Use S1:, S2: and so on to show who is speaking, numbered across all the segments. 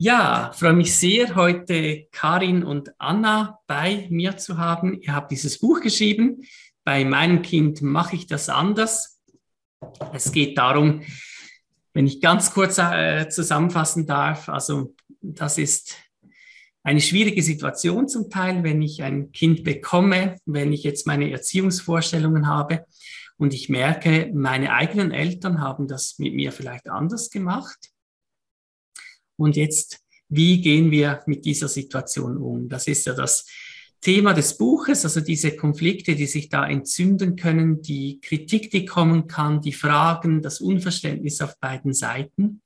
S1: Ja, freue mich sehr, heute Karin und Anna bei mir zu haben. Ihr habt dieses Buch geschrieben. Bei meinem Kind mache ich das anders. Es geht darum, wenn ich ganz kurz äh, zusammenfassen darf, also das ist eine schwierige Situation zum Teil, wenn ich ein Kind bekomme, wenn ich jetzt meine Erziehungsvorstellungen habe und ich merke, meine eigenen Eltern haben das mit mir vielleicht anders gemacht und jetzt, wie gehen wir mit dieser Situation um? Das ist ja das Thema des Buches, also diese Konflikte, die sich da entzünden können, die Kritik, die kommen kann, die Fragen, das Unverständnis auf beiden Seiten.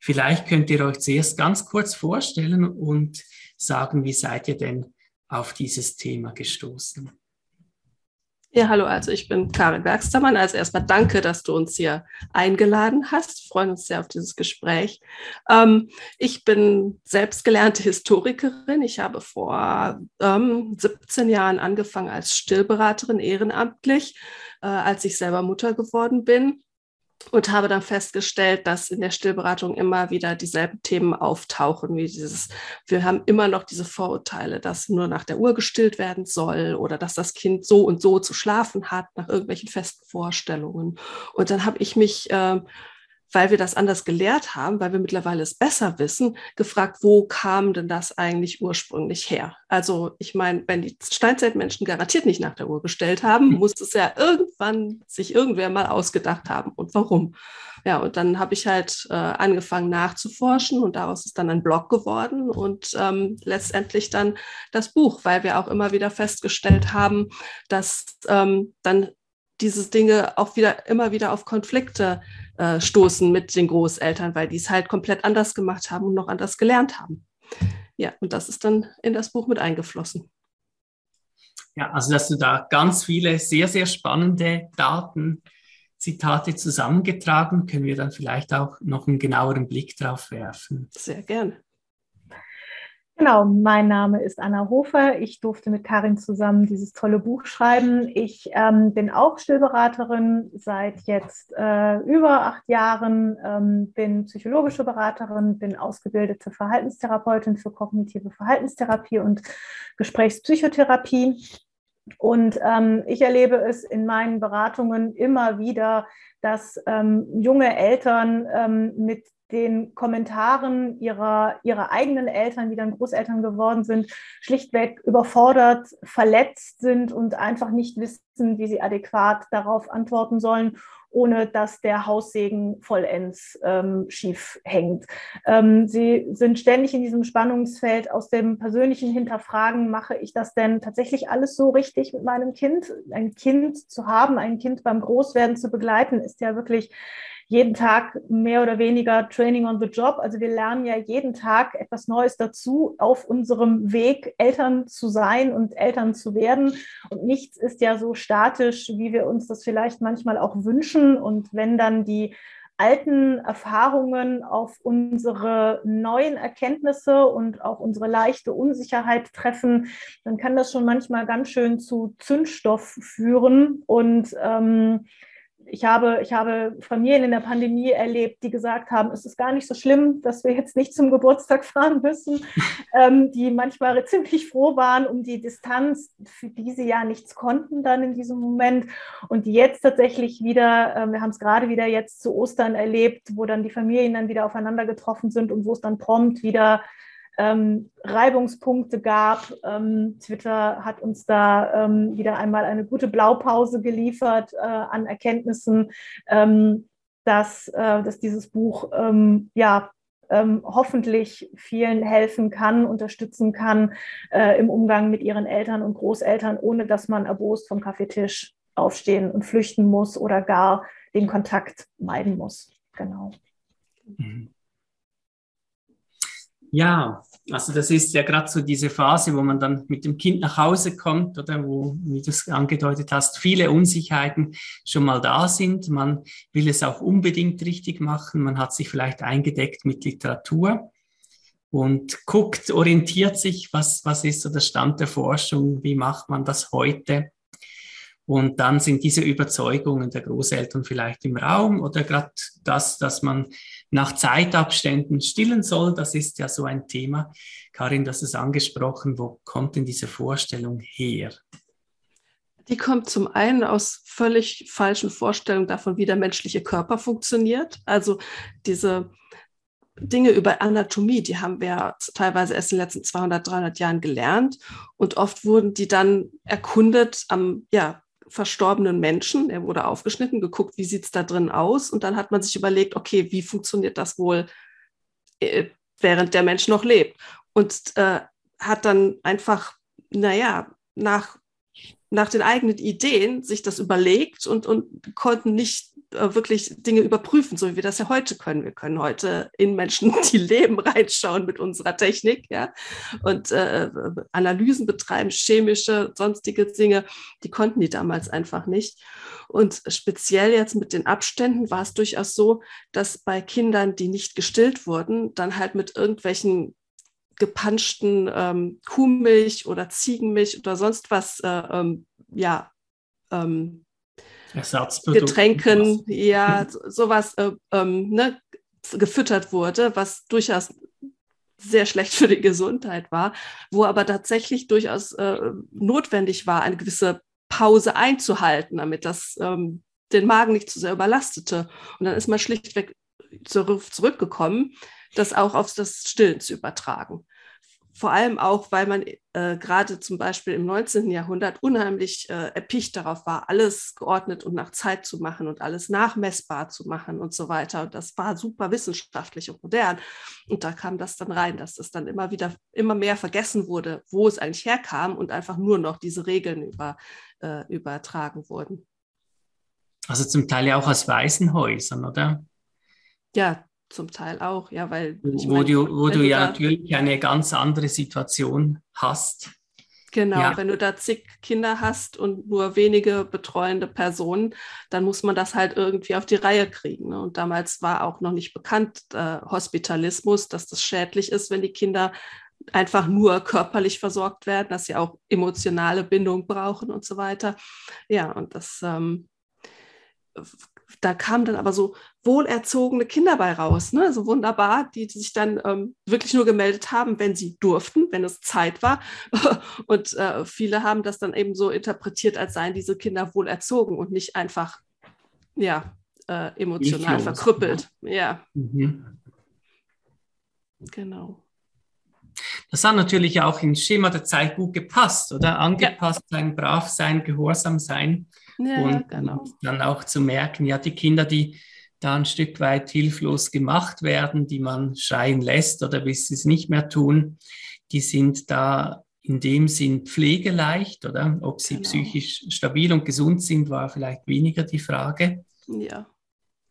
S1: Vielleicht könnt ihr euch zuerst ganz kurz vorstellen und sagen, wie seid ihr denn auf dieses Thema gestoßen?
S2: Ja, hallo, also ich bin Karin Werkstermann. Also erstmal danke, dass du uns hier eingeladen hast. Wir freuen uns sehr auf dieses Gespräch. Ähm, ich bin selbst gelernte Historikerin. Ich habe vor ähm, 17 Jahren angefangen als Stillberaterin ehrenamtlich, äh, als ich selber Mutter geworden bin und habe dann festgestellt, dass in der Stillberatung immer wieder dieselben Themen auftauchen, wie dieses, wir haben immer noch diese Vorurteile, dass nur nach der Uhr gestillt werden soll oder dass das Kind so und so zu schlafen hat, nach irgendwelchen festen Vorstellungen. Und dann habe ich mich äh, weil wir das anders gelehrt haben, weil wir mittlerweile es besser wissen, gefragt, wo kam denn das eigentlich ursprünglich her? Also ich meine, wenn die Steinzeitmenschen garantiert nicht nach der Uhr gestellt haben, muss es ja irgendwann sich irgendwer mal ausgedacht haben und warum. Ja, und dann habe ich halt äh, angefangen nachzuforschen und daraus ist dann ein Blog geworden und ähm, letztendlich dann das Buch, weil wir auch immer wieder festgestellt haben, dass ähm, dann diese Dinge auch wieder immer wieder auf Konflikte äh, stoßen mit den Großeltern, weil die es halt komplett anders gemacht haben und noch anders gelernt haben. Ja, und das ist dann in das Buch mit eingeflossen.
S1: Ja, also dass du da ganz viele sehr, sehr spannende Daten, Zitate zusammengetragen, können wir dann vielleicht auch noch einen genaueren Blick drauf werfen.
S2: Sehr gerne.
S3: Genau, mein Name ist Anna Hofer. Ich durfte mit Karin zusammen dieses tolle Buch schreiben. Ich ähm, bin auch Stillberaterin seit jetzt äh, über acht Jahren, ähm, bin psychologische Beraterin, bin ausgebildete Verhaltenstherapeutin für kognitive Verhaltenstherapie und Gesprächspsychotherapie. Und ähm, ich erlebe es in meinen Beratungen immer wieder, dass ähm, junge Eltern ähm, mit den Kommentaren ihrer, ihrer eigenen Eltern, die dann Großeltern geworden sind, schlichtweg überfordert, verletzt sind und einfach nicht wissen, wie sie adäquat darauf antworten sollen, ohne dass der Haussegen vollends ähm, schief hängt. Ähm, sie sind ständig in diesem Spannungsfeld aus dem persönlichen Hinterfragen, mache ich das denn tatsächlich alles so richtig mit meinem Kind? Ein Kind zu haben, ein Kind beim Großwerden zu begleiten, ist ja wirklich jeden Tag mehr oder weniger Training on the Job. Also wir lernen ja jeden Tag etwas Neues dazu auf unserem Weg, Eltern zu sein und Eltern zu werden. Und nichts ist ja so statisch, wie wir uns das vielleicht manchmal auch wünschen. Und wenn dann die alten Erfahrungen auf unsere neuen Erkenntnisse und auch unsere leichte Unsicherheit treffen, dann kann das schon manchmal ganz schön zu Zündstoff führen. Und ähm, ich habe, ich habe Familien in der Pandemie erlebt, die gesagt haben, es ist gar nicht so schlimm, dass wir jetzt nicht zum Geburtstag fahren müssen, ähm, die manchmal ziemlich froh waren um die Distanz, für die sie ja nichts konnten dann in diesem Moment. Und die jetzt tatsächlich wieder, äh, wir haben es gerade wieder jetzt zu Ostern erlebt, wo dann die Familien dann wieder aufeinander getroffen sind und wo es dann prompt wieder ähm, Reibungspunkte gab. Ähm, Twitter hat uns da ähm, wieder einmal eine gute Blaupause geliefert äh, an Erkenntnissen, ähm, dass, äh, dass dieses Buch ähm, ja ähm, hoffentlich vielen helfen kann, unterstützen kann äh, im Umgang mit ihren Eltern und Großeltern, ohne dass man erbost vom Kaffeetisch aufstehen und flüchten muss oder gar den Kontakt meiden muss. Genau. Mhm.
S1: Ja, also das ist ja gerade so diese Phase, wo man dann mit dem Kind nach Hause kommt oder wo, wie du es angedeutet hast, viele Unsicherheiten schon mal da sind. Man will es auch unbedingt richtig machen. Man hat sich vielleicht eingedeckt mit Literatur und guckt, orientiert sich, was, was ist so der Stand der Forschung, wie macht man das heute. Und dann sind diese Überzeugungen der Großeltern vielleicht im Raum oder gerade das, dass man nach Zeitabständen stillen soll. Das ist ja so ein Thema. Karin, das ist angesprochen. Wo kommt denn diese Vorstellung her?
S2: Die kommt zum einen aus völlig falschen Vorstellungen davon, wie der menschliche Körper funktioniert. Also diese Dinge über Anatomie, die haben wir teilweise erst in den letzten 200, 300 Jahren gelernt. Und oft wurden die dann erkundet am ja, verstorbenen Menschen. Er wurde aufgeschnitten, geguckt, wie sieht es da drin aus. Und dann hat man sich überlegt, okay, wie funktioniert das wohl, äh, während der Mensch noch lebt? Und äh, hat dann einfach, naja, nach nach den eigenen Ideen sich das überlegt und, und konnten nicht äh, wirklich Dinge überprüfen, so wie wir das ja heute können. Wir können heute in Menschen, die leben, reinschauen mit unserer Technik, ja, und äh, Analysen betreiben, chemische, sonstige Dinge, die konnten die damals einfach nicht. Und speziell jetzt mit den Abständen war es durchaus so, dass bei Kindern, die nicht gestillt wurden, dann halt mit irgendwelchen gepanschten ähm, Kuhmilch oder Ziegenmilch oder sonst was, äh, ähm, ja, ähm, Getränken, ja, sowas äh, ähm, ne, gefüttert wurde, was durchaus sehr schlecht für die Gesundheit war, wo aber tatsächlich durchaus äh, notwendig war, eine gewisse Pause einzuhalten, damit das ähm, den Magen nicht zu sehr überlastete. Und dann ist man schlichtweg zurückgekommen das auch auf das Stillen zu übertragen. Vor allem auch, weil man äh, gerade zum Beispiel im 19. Jahrhundert unheimlich äh, erpicht darauf war, alles geordnet und nach Zeit zu machen und alles nachmessbar zu machen und so weiter. Und das war super wissenschaftlich und modern. Und da kam das dann rein, dass das dann immer wieder, immer mehr vergessen wurde, wo es eigentlich herkam und einfach nur noch diese Regeln über, äh, übertragen wurden.
S1: Also zum Teil ja auch aus Waisenhäusern, oder?
S2: Ja, zum Teil auch, ja, weil.
S1: wo meine, du, wo du ja natürlich eine ganz andere Situation hast.
S2: Genau, ja. wenn du da zig Kinder hast und nur wenige betreuende Personen, dann muss man das halt irgendwie auf die Reihe kriegen. Ne? Und damals war auch noch nicht bekannt, äh, Hospitalismus, dass das schädlich ist, wenn die Kinder einfach nur körperlich versorgt werden, dass sie auch emotionale Bindung brauchen und so weiter. Ja, und das ähm, da kamen dann aber so wohlerzogene Kinder bei raus, ne? so wunderbar, die, die sich dann ähm, wirklich nur gemeldet haben, wenn sie durften, wenn es Zeit war. Und äh, viele haben das dann eben so interpretiert, als seien diese Kinder wohlerzogen und nicht einfach, ja, äh, emotional verkrüppelt. Ja. ja. Mhm. Genau.
S1: Das hat natürlich auch ins Schema der Zeit gut gepasst, oder? Angepasst ja. sein, brav sein, gehorsam sein. Ja, und genau. dann auch zu merken, ja, die Kinder, die da ein Stück weit hilflos gemacht werden, die man schreien lässt oder bis sie es nicht mehr tun, die sind da in dem Sinn pflegeleicht, oder? Ob sie genau. psychisch stabil und gesund sind, war vielleicht weniger die Frage.
S2: Ja.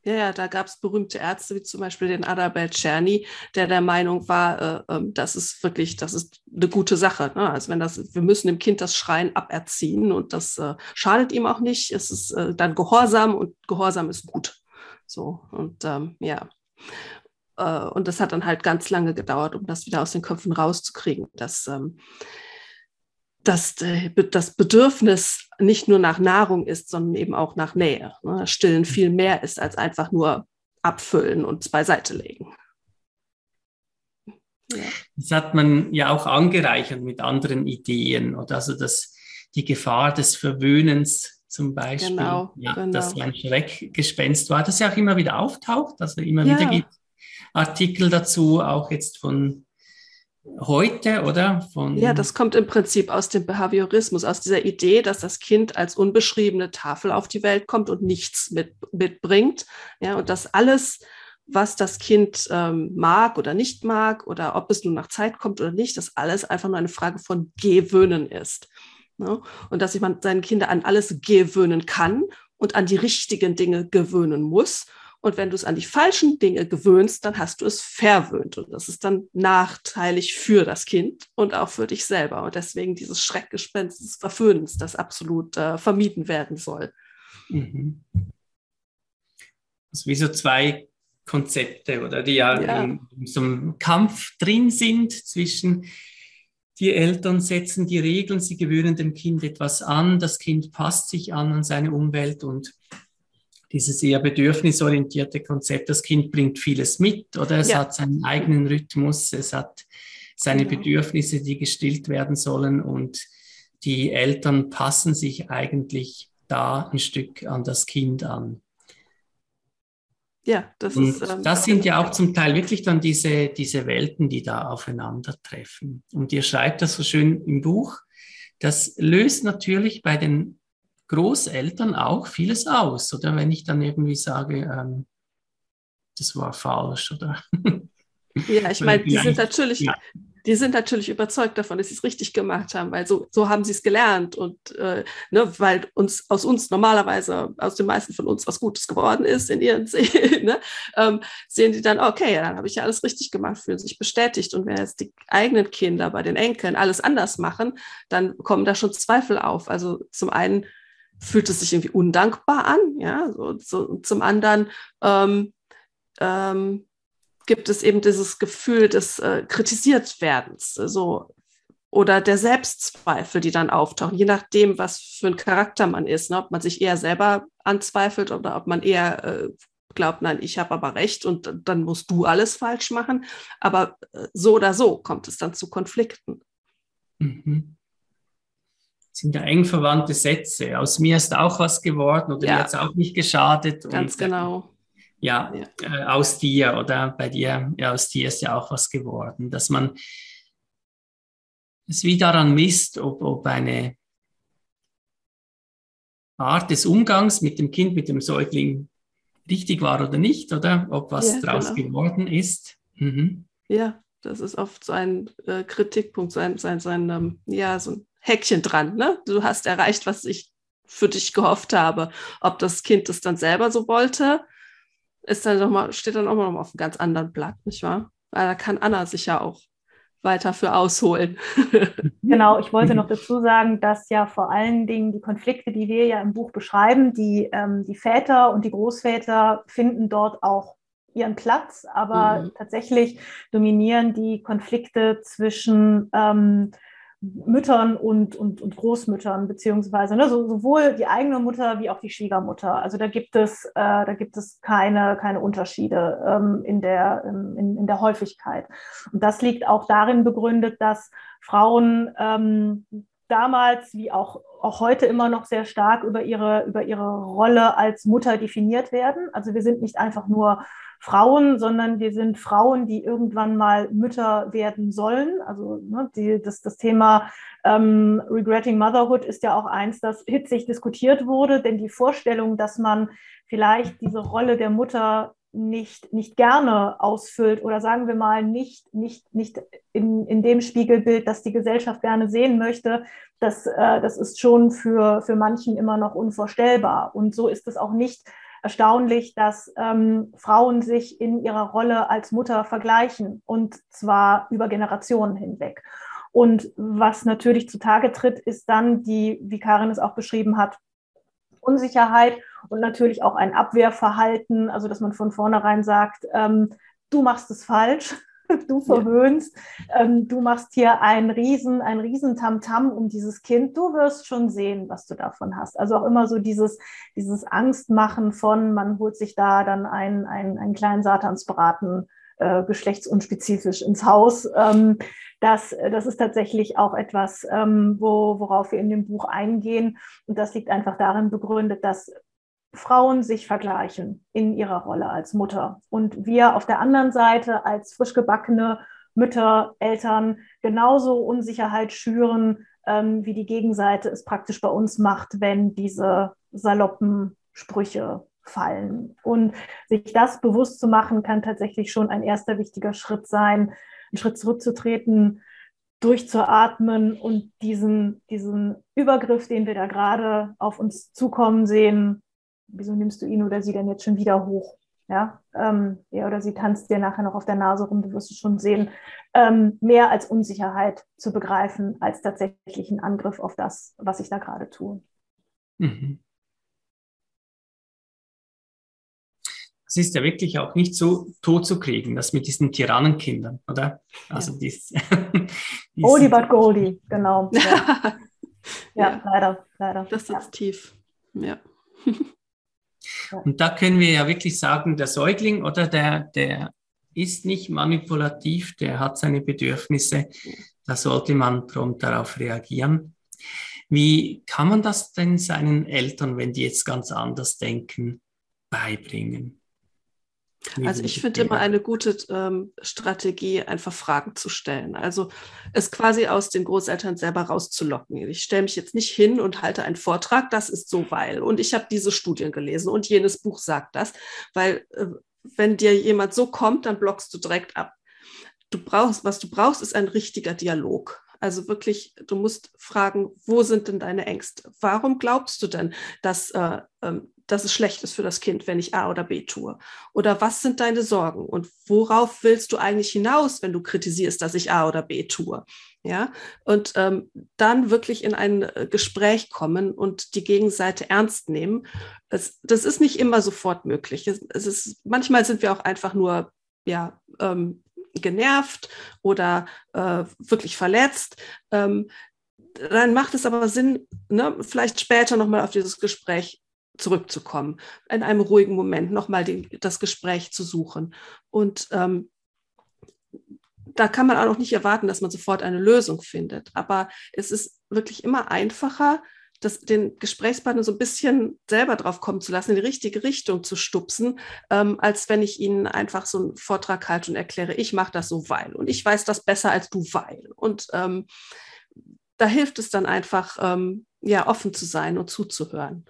S2: Ja, ja, da gab es berühmte Ärzte, wie zum Beispiel den Adalbert Czerny, der der Meinung war, äh, äh, das ist wirklich, das ist eine gute Sache. Ne? Also wenn das, wir müssen dem Kind das Schreien aberziehen und das äh, schadet ihm auch nicht. Es ist äh, dann Gehorsam und Gehorsam ist gut. So, und ähm, ja. Äh, und das hat dann halt ganz lange gedauert, um das wieder aus den Köpfen rauszukriegen, dass ähm, dass äh, das Bedürfnis nicht nur nach Nahrung ist, sondern eben auch nach Nähe. Ne? Stillen mhm. viel mehr ist als einfach nur abfüllen und beiseite legen.
S1: Ja. Das hat man ja auch angereichert mit anderen Ideen. Oder also das, die Gefahr des Verwöhnens zum Beispiel, genau, ja, genau. das ein Schreckgespenst war, das ja auch immer wieder auftaucht. Also immer ja. wieder gibt Artikel dazu, auch jetzt von heute, oder?
S2: Von ja, das kommt im Prinzip aus dem Behaviorismus, aus dieser Idee, dass das Kind als unbeschriebene Tafel auf die Welt kommt und nichts mit, mitbringt. Ja, und dass alles, was das Kind ähm, mag oder nicht mag oder ob es nun nach Zeit kommt oder nicht, dass alles einfach nur eine Frage von Gewöhnen ist. Ne? Und dass sich man seinen Kinder an alles gewöhnen kann und an die richtigen Dinge gewöhnen muss und wenn du es an die falschen Dinge gewöhnst, dann hast du es verwöhnt. Und das ist dann nachteilig für das Kind und auch für dich selber. Und deswegen dieses Schreckgespenst des Verwöhnens, das absolut äh, vermieden werden soll. Mhm.
S1: Das ist wie so zwei Konzepte, oder die ja, ja. In, in so einem Kampf drin sind zwischen die Eltern setzen die Regeln, sie gewöhnen dem Kind etwas an, das Kind passt sich an an seine Umwelt und dieses eher bedürfnisorientierte Konzept, das Kind bringt vieles mit oder es ja. hat seinen eigenen Rhythmus, es hat seine genau. Bedürfnisse, die gestillt werden sollen und die Eltern passen sich eigentlich da ein Stück an das Kind an. Ja, das und ist. Ähm, das sind ja auch zum Teil wirklich dann diese, diese Welten, die da aufeinandertreffen. Und ihr schreibt das so schön im Buch. Das löst natürlich bei den Großeltern auch vieles aus, oder wenn ich dann irgendwie sage, ähm, das war falsch, oder?
S2: Ja, ich meine, die sind natürlich, ja die sind natürlich überzeugt davon, dass sie es richtig gemacht haben, weil so, so haben sie es gelernt und äh, ne, weil uns aus uns normalerweise, aus den meisten von uns was Gutes geworden ist in ihren Seelen, ne, ähm, sehen die dann, okay, dann habe ich ja alles richtig gemacht, fühlen sich bestätigt. Und wenn jetzt die eigenen Kinder bei den Enkeln alles anders machen, dann kommen da schon Zweifel auf. Also zum einen fühlt es sich irgendwie undankbar an, ja, so, so zum anderen ähm, ähm, gibt es eben dieses Gefühl des äh, kritisiert werdens, so oder der Selbstzweifel, die dann auftauchen, je nachdem, was für ein Charakter man ist, ne? ob man sich eher selber anzweifelt oder ob man eher äh, glaubt, nein, ich habe aber recht und dann musst du alles falsch machen. Aber äh, so oder so kommt es dann zu Konflikten. Mhm.
S1: Sind ja eng verwandte Sätze. Aus mir ist auch was geworden oder ja. mir hat es auch nicht geschadet.
S2: Ganz und, genau
S1: ja, ja. Äh, aus dir oder bei dir, ja, aus dir ist ja auch was geworden, dass man es wie daran misst, ob, ob eine Art des Umgangs mit dem Kind, mit dem Säugling richtig war oder nicht, oder ob was ja, draus genau. geworden ist.
S2: Mhm. Ja, das ist oft so ein äh, Kritikpunkt, sein, sein, sein ähm, ja, so ein Häkchen dran. Ne? Du hast erreicht, was ich für dich gehofft habe. Ob das Kind es dann selber so wollte ist dann noch mal, steht dann auch noch mal auf einem ganz anderen Blatt, nicht wahr? Weil da kann Anna sich ja auch weiter für ausholen.
S3: genau, ich wollte noch dazu sagen, dass ja vor allen Dingen die Konflikte, die wir ja im Buch beschreiben, die, ähm, die Väter und die Großväter finden dort auch ihren Platz, aber mhm. tatsächlich dominieren die Konflikte zwischen ähm, Müttern und, und, und Großmüttern, beziehungsweise ne, so, sowohl die eigene Mutter wie auch die Schwiegermutter. Also da gibt es, äh, da gibt es keine, keine Unterschiede ähm, in, der, in, in der Häufigkeit. Und das liegt auch darin begründet, dass Frauen ähm, damals wie auch, auch heute immer noch sehr stark über ihre, über ihre Rolle als Mutter definiert werden. Also wir sind nicht einfach nur Frauen, sondern wir sind Frauen, die irgendwann mal Mütter werden sollen. Also ne, die, das, das Thema ähm, Regretting Motherhood ist ja auch eins, das hitzig diskutiert wurde, denn die Vorstellung, dass man vielleicht diese Rolle der Mutter nicht, nicht gerne ausfüllt oder sagen wir mal nicht, nicht, nicht in, in dem Spiegelbild, das die Gesellschaft gerne sehen möchte, das, äh, das ist schon für, für manchen immer noch unvorstellbar. Und so ist es auch nicht erstaunlich, dass ähm, Frauen sich in ihrer Rolle als Mutter vergleichen und zwar über Generationen hinweg. Und was natürlich zutage tritt, ist dann die, wie Karin es auch beschrieben hat, Unsicherheit und natürlich auch ein Abwehrverhalten, also dass man von vornherein sagt, ähm, du machst es falsch du verwöhnst, ähm, du machst hier ein Riesen, ein Riesen Tamtam um dieses Kind, du wirst schon sehen, was du davon hast. Also auch immer so dieses, dieses Angstmachen von, man holt sich da dann einen, einen, einen kleinen Satansbraten äh, geschlechtsunspezifisch ins Haus. Ähm, das, das ist tatsächlich auch etwas, ähm, wo, worauf wir in dem Buch eingehen. Und das liegt einfach darin begründet, dass Frauen sich vergleichen in ihrer Rolle als Mutter. Und wir auf der anderen Seite als frisch gebackene Mütter, Eltern genauso Unsicherheit schüren, ähm, wie die Gegenseite es praktisch bei uns macht, wenn diese saloppen Sprüche fallen. Und sich das bewusst zu machen, kann tatsächlich schon ein erster wichtiger Schritt sein, einen Schritt zurückzutreten, durchzuatmen und diesen, diesen Übergriff, den wir da gerade auf uns zukommen sehen, wieso nimmst du ihn oder sie denn jetzt schon wieder hoch? Ja, ähm, er oder sie tanzt dir nachher noch auf der Nase rum, du wirst es schon sehen, ähm, mehr als Unsicherheit zu begreifen, als tatsächlich ein Angriff auf das, was ich da gerade tue. Mhm.
S1: Es ist ja wirklich auch nicht so tot zu kriegen, das mit diesen Tyrannenkindern, oder?
S3: Also ja. dies, Oldie but Goldie, genau. Ja. ja,
S2: ja, leider, leider. Das sitzt ja. tief. Ja.
S1: Und da können wir ja wirklich sagen, der Säugling oder der, der ist nicht manipulativ, der hat seine Bedürfnisse, da sollte man prompt darauf reagieren. Wie kann man das denn seinen Eltern, wenn die jetzt ganz anders denken, beibringen?
S2: Also ich finde immer eine gute ähm, Strategie, einfach Fragen zu stellen. Also es quasi aus den Großeltern selber rauszulocken. Ich stelle mich jetzt nicht hin und halte einen Vortrag, das ist so weil. Und ich habe diese Studien gelesen und jenes Buch sagt das, weil äh, wenn dir jemand so kommt, dann blockst du direkt ab. Du brauchst, was du brauchst, ist ein richtiger Dialog. Also wirklich, du musst fragen, wo sind denn deine Ängste? Warum glaubst du denn, dass, äh, äh, dass es schlecht ist für das Kind, wenn ich A oder B tue? Oder was sind deine Sorgen? Und worauf willst du eigentlich hinaus, wenn du kritisierst, dass ich A oder B tue? Ja, und ähm, dann wirklich in ein äh, Gespräch kommen und die Gegenseite ernst nehmen. Es, das ist nicht immer sofort möglich. Es, es ist, manchmal sind wir auch einfach nur ja, ähm, genervt oder äh, wirklich verletzt. Ähm, dann macht es aber Sinn, ne, vielleicht später nochmal auf dieses Gespräch zurückzukommen, in einem ruhigen Moment nochmal das Gespräch zu suchen. Und ähm, da kann man auch noch nicht erwarten, dass man sofort eine Lösung findet. Aber es ist wirklich immer einfacher, das, den Gesprächspartner so ein bisschen selber drauf kommen zu lassen, in die richtige Richtung zu stupsen, ähm, als wenn ich ihnen einfach so einen Vortrag halte und erkläre, ich mache das so weil und ich weiß das besser als du weil. Und ähm, da hilft es dann einfach, ähm, ja, offen zu sein und zuzuhören.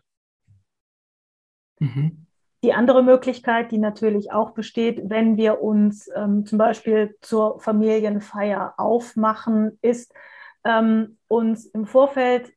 S3: Mhm. Die andere Möglichkeit, die natürlich auch besteht, wenn wir uns ähm, zum Beispiel zur Familienfeier aufmachen, ist, ähm, uns im Vorfeld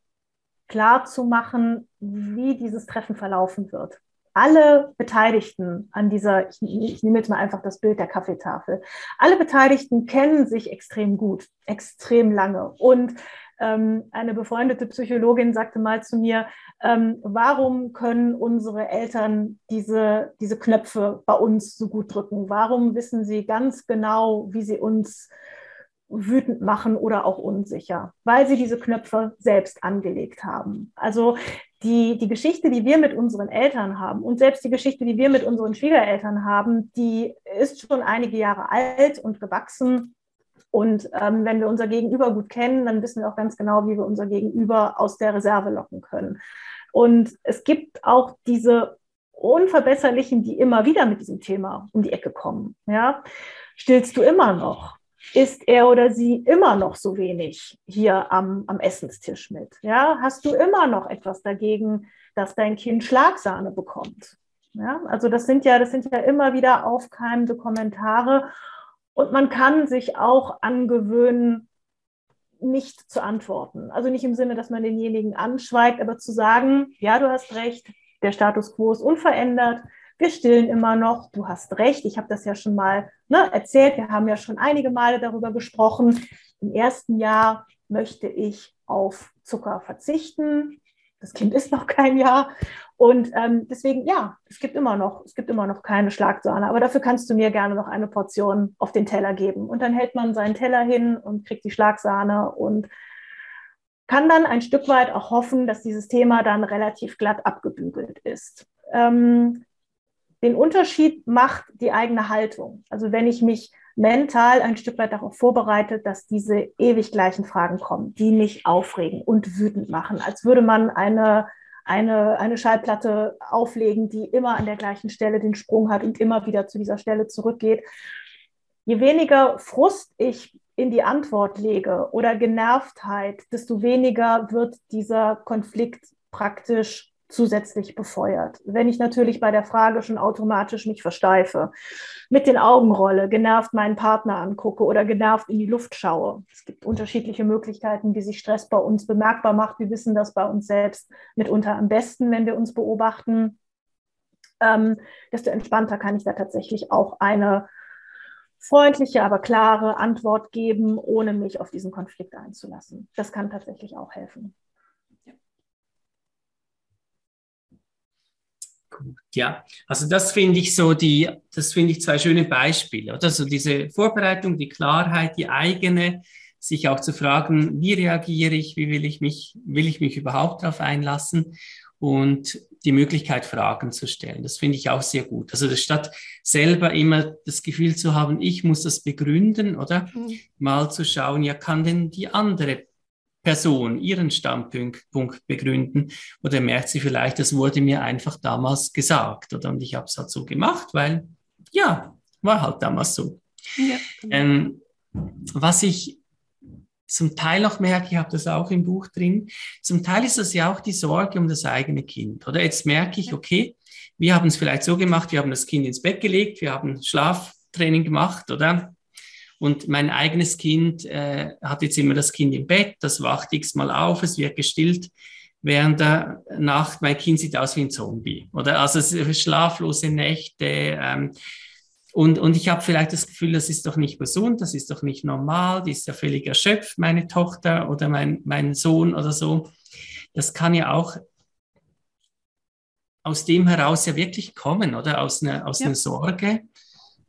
S3: klar zu machen, wie dieses Treffen verlaufen wird. Alle Beteiligten an dieser, ich, ich nehme jetzt mal einfach das Bild der Kaffeetafel, alle Beteiligten kennen sich extrem gut, extrem lange und ähm, eine befreundete Psychologin sagte mal zu mir, ähm, warum können unsere Eltern diese, diese Knöpfe bei uns so gut drücken? Warum wissen sie ganz genau, wie sie uns wütend machen oder auch unsicher, weil sie diese Knöpfe selbst angelegt haben. Also die, die Geschichte, die wir mit unseren Eltern haben und selbst die Geschichte, die wir mit unseren Schwiegereltern haben, die ist schon einige Jahre alt und gewachsen und ähm, wenn wir unser Gegenüber gut kennen, dann wissen wir auch ganz genau, wie wir unser Gegenüber aus der Reserve locken können. Und es gibt auch diese Unverbesserlichen, die immer wieder mit diesem Thema um die Ecke kommen. Ja? Stillst du immer noch? Ist er oder sie immer noch so wenig hier am, am Essenstisch mit? Ja? Hast du immer noch etwas dagegen, dass dein Kind Schlagsahne bekommt? Ja? Also das sind ja, das sind ja immer wieder aufkeimende Kommentare. Und man kann sich auch angewöhnen, nicht zu antworten. Also nicht im Sinne, dass man denjenigen anschweigt, aber zu sagen, ja, du hast recht, der Status quo ist unverändert, wir stillen immer noch, du hast recht, ich habe das ja schon mal ne, erzählt, wir haben ja schon einige Male darüber gesprochen. Im ersten Jahr möchte ich auf Zucker verzichten. Das Kind ist noch kein Jahr und ähm, deswegen, ja, es gibt immer noch, es gibt immer noch keine Schlagsahne, aber dafür kannst du mir gerne noch eine Portion auf den Teller geben. Und dann hält man seinen Teller hin und kriegt die Schlagsahne und kann dann ein Stück weit auch hoffen, dass dieses Thema dann relativ glatt abgebügelt ist. Ähm, den Unterschied macht die eigene Haltung. Also wenn ich mich mental ein Stück weit darauf vorbereite, dass diese ewig gleichen Fragen kommen, die mich aufregen und wütend machen, als würde man eine eine, eine Schallplatte auflegen, die immer an der gleichen Stelle den Sprung hat und immer wieder zu dieser Stelle zurückgeht. Je weniger Frust ich in die Antwort lege oder Genervtheit, desto weniger wird dieser Konflikt praktisch zusätzlich befeuert. Wenn ich natürlich bei der Frage schon automatisch mich versteife, mit den Augen rolle, genervt meinen Partner angucke oder genervt in die Luft schaue. Es gibt unterschiedliche Möglichkeiten, wie sich Stress bei uns bemerkbar macht. Wir wissen das bei uns selbst mitunter am besten, wenn wir uns beobachten. Ähm, desto entspannter kann ich da tatsächlich auch eine freundliche, aber klare Antwort geben, ohne mich auf diesen Konflikt einzulassen. Das kann tatsächlich auch helfen.
S1: Ja. Also das finde ich so die, das finde ich zwei schöne Beispiele, oder? So diese Vorbereitung, die Klarheit, die eigene, sich auch zu fragen, wie reagiere ich, wie will ich mich, will ich mich überhaupt darauf einlassen? Und die Möglichkeit, Fragen zu stellen. Das finde ich auch sehr gut. Also statt selber immer das Gefühl zu haben, ich muss das begründen oder mhm. mal zu schauen, ja, kann denn die andere Person ihren Standpunkt begründen oder merkt sie vielleicht, das wurde mir einfach damals gesagt oder und ich habe es halt so gemacht, weil ja, war halt damals so. Ja. Genau. Ähm, was ich zum Teil auch merke, ich habe das auch im Buch drin, zum Teil ist das ja auch die Sorge um das eigene Kind. Oder jetzt merke ich, okay, wir haben es vielleicht so gemacht, wir haben das Kind ins Bett gelegt, wir haben Schlaftraining gemacht, oder? Und mein eigenes Kind äh, hat jetzt immer das Kind im Bett, das wacht x-mal auf, es wird gestillt während der Nacht. Mein Kind sieht aus wie ein Zombie. Oder also schlaflose Nächte. Ähm, und, und ich habe vielleicht das Gefühl, das ist doch nicht gesund, das ist doch nicht normal, die ist ja völlig erschöpft, meine Tochter oder mein, mein Sohn oder so. Das kann ja auch aus dem heraus ja wirklich kommen, oder? Aus einer, aus ja. einer Sorge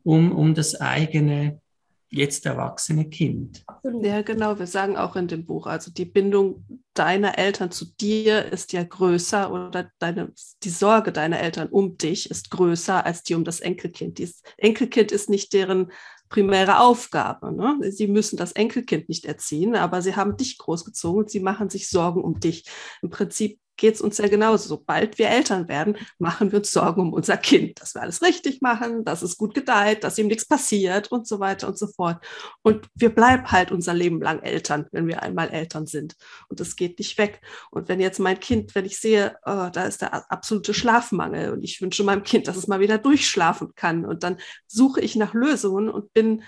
S1: um, um das eigene jetzt erwachsene Kind.
S2: Ja, genau. Wir sagen auch in dem Buch, also die Bindung deiner Eltern zu dir ist ja größer oder deine, die Sorge deiner Eltern um dich ist größer als die um das Enkelkind. Das Enkelkind ist nicht deren primäre Aufgabe. Ne? Sie müssen das Enkelkind nicht erziehen, aber sie haben dich großgezogen und sie machen sich Sorgen um dich. Im Prinzip geht es uns ja genauso. Sobald wir Eltern werden, machen wir uns Sorgen um unser Kind, dass wir alles richtig machen, dass es gut gedeiht, dass ihm nichts passiert und so weiter und so fort. Und wir bleiben halt unser Leben lang Eltern, wenn wir einmal Eltern sind. Und das geht nicht weg. Und wenn jetzt mein Kind, wenn ich sehe, oh, da ist der absolute Schlafmangel und ich wünsche meinem Kind, dass es mal wieder durchschlafen kann und dann suche ich nach Lösungen und bin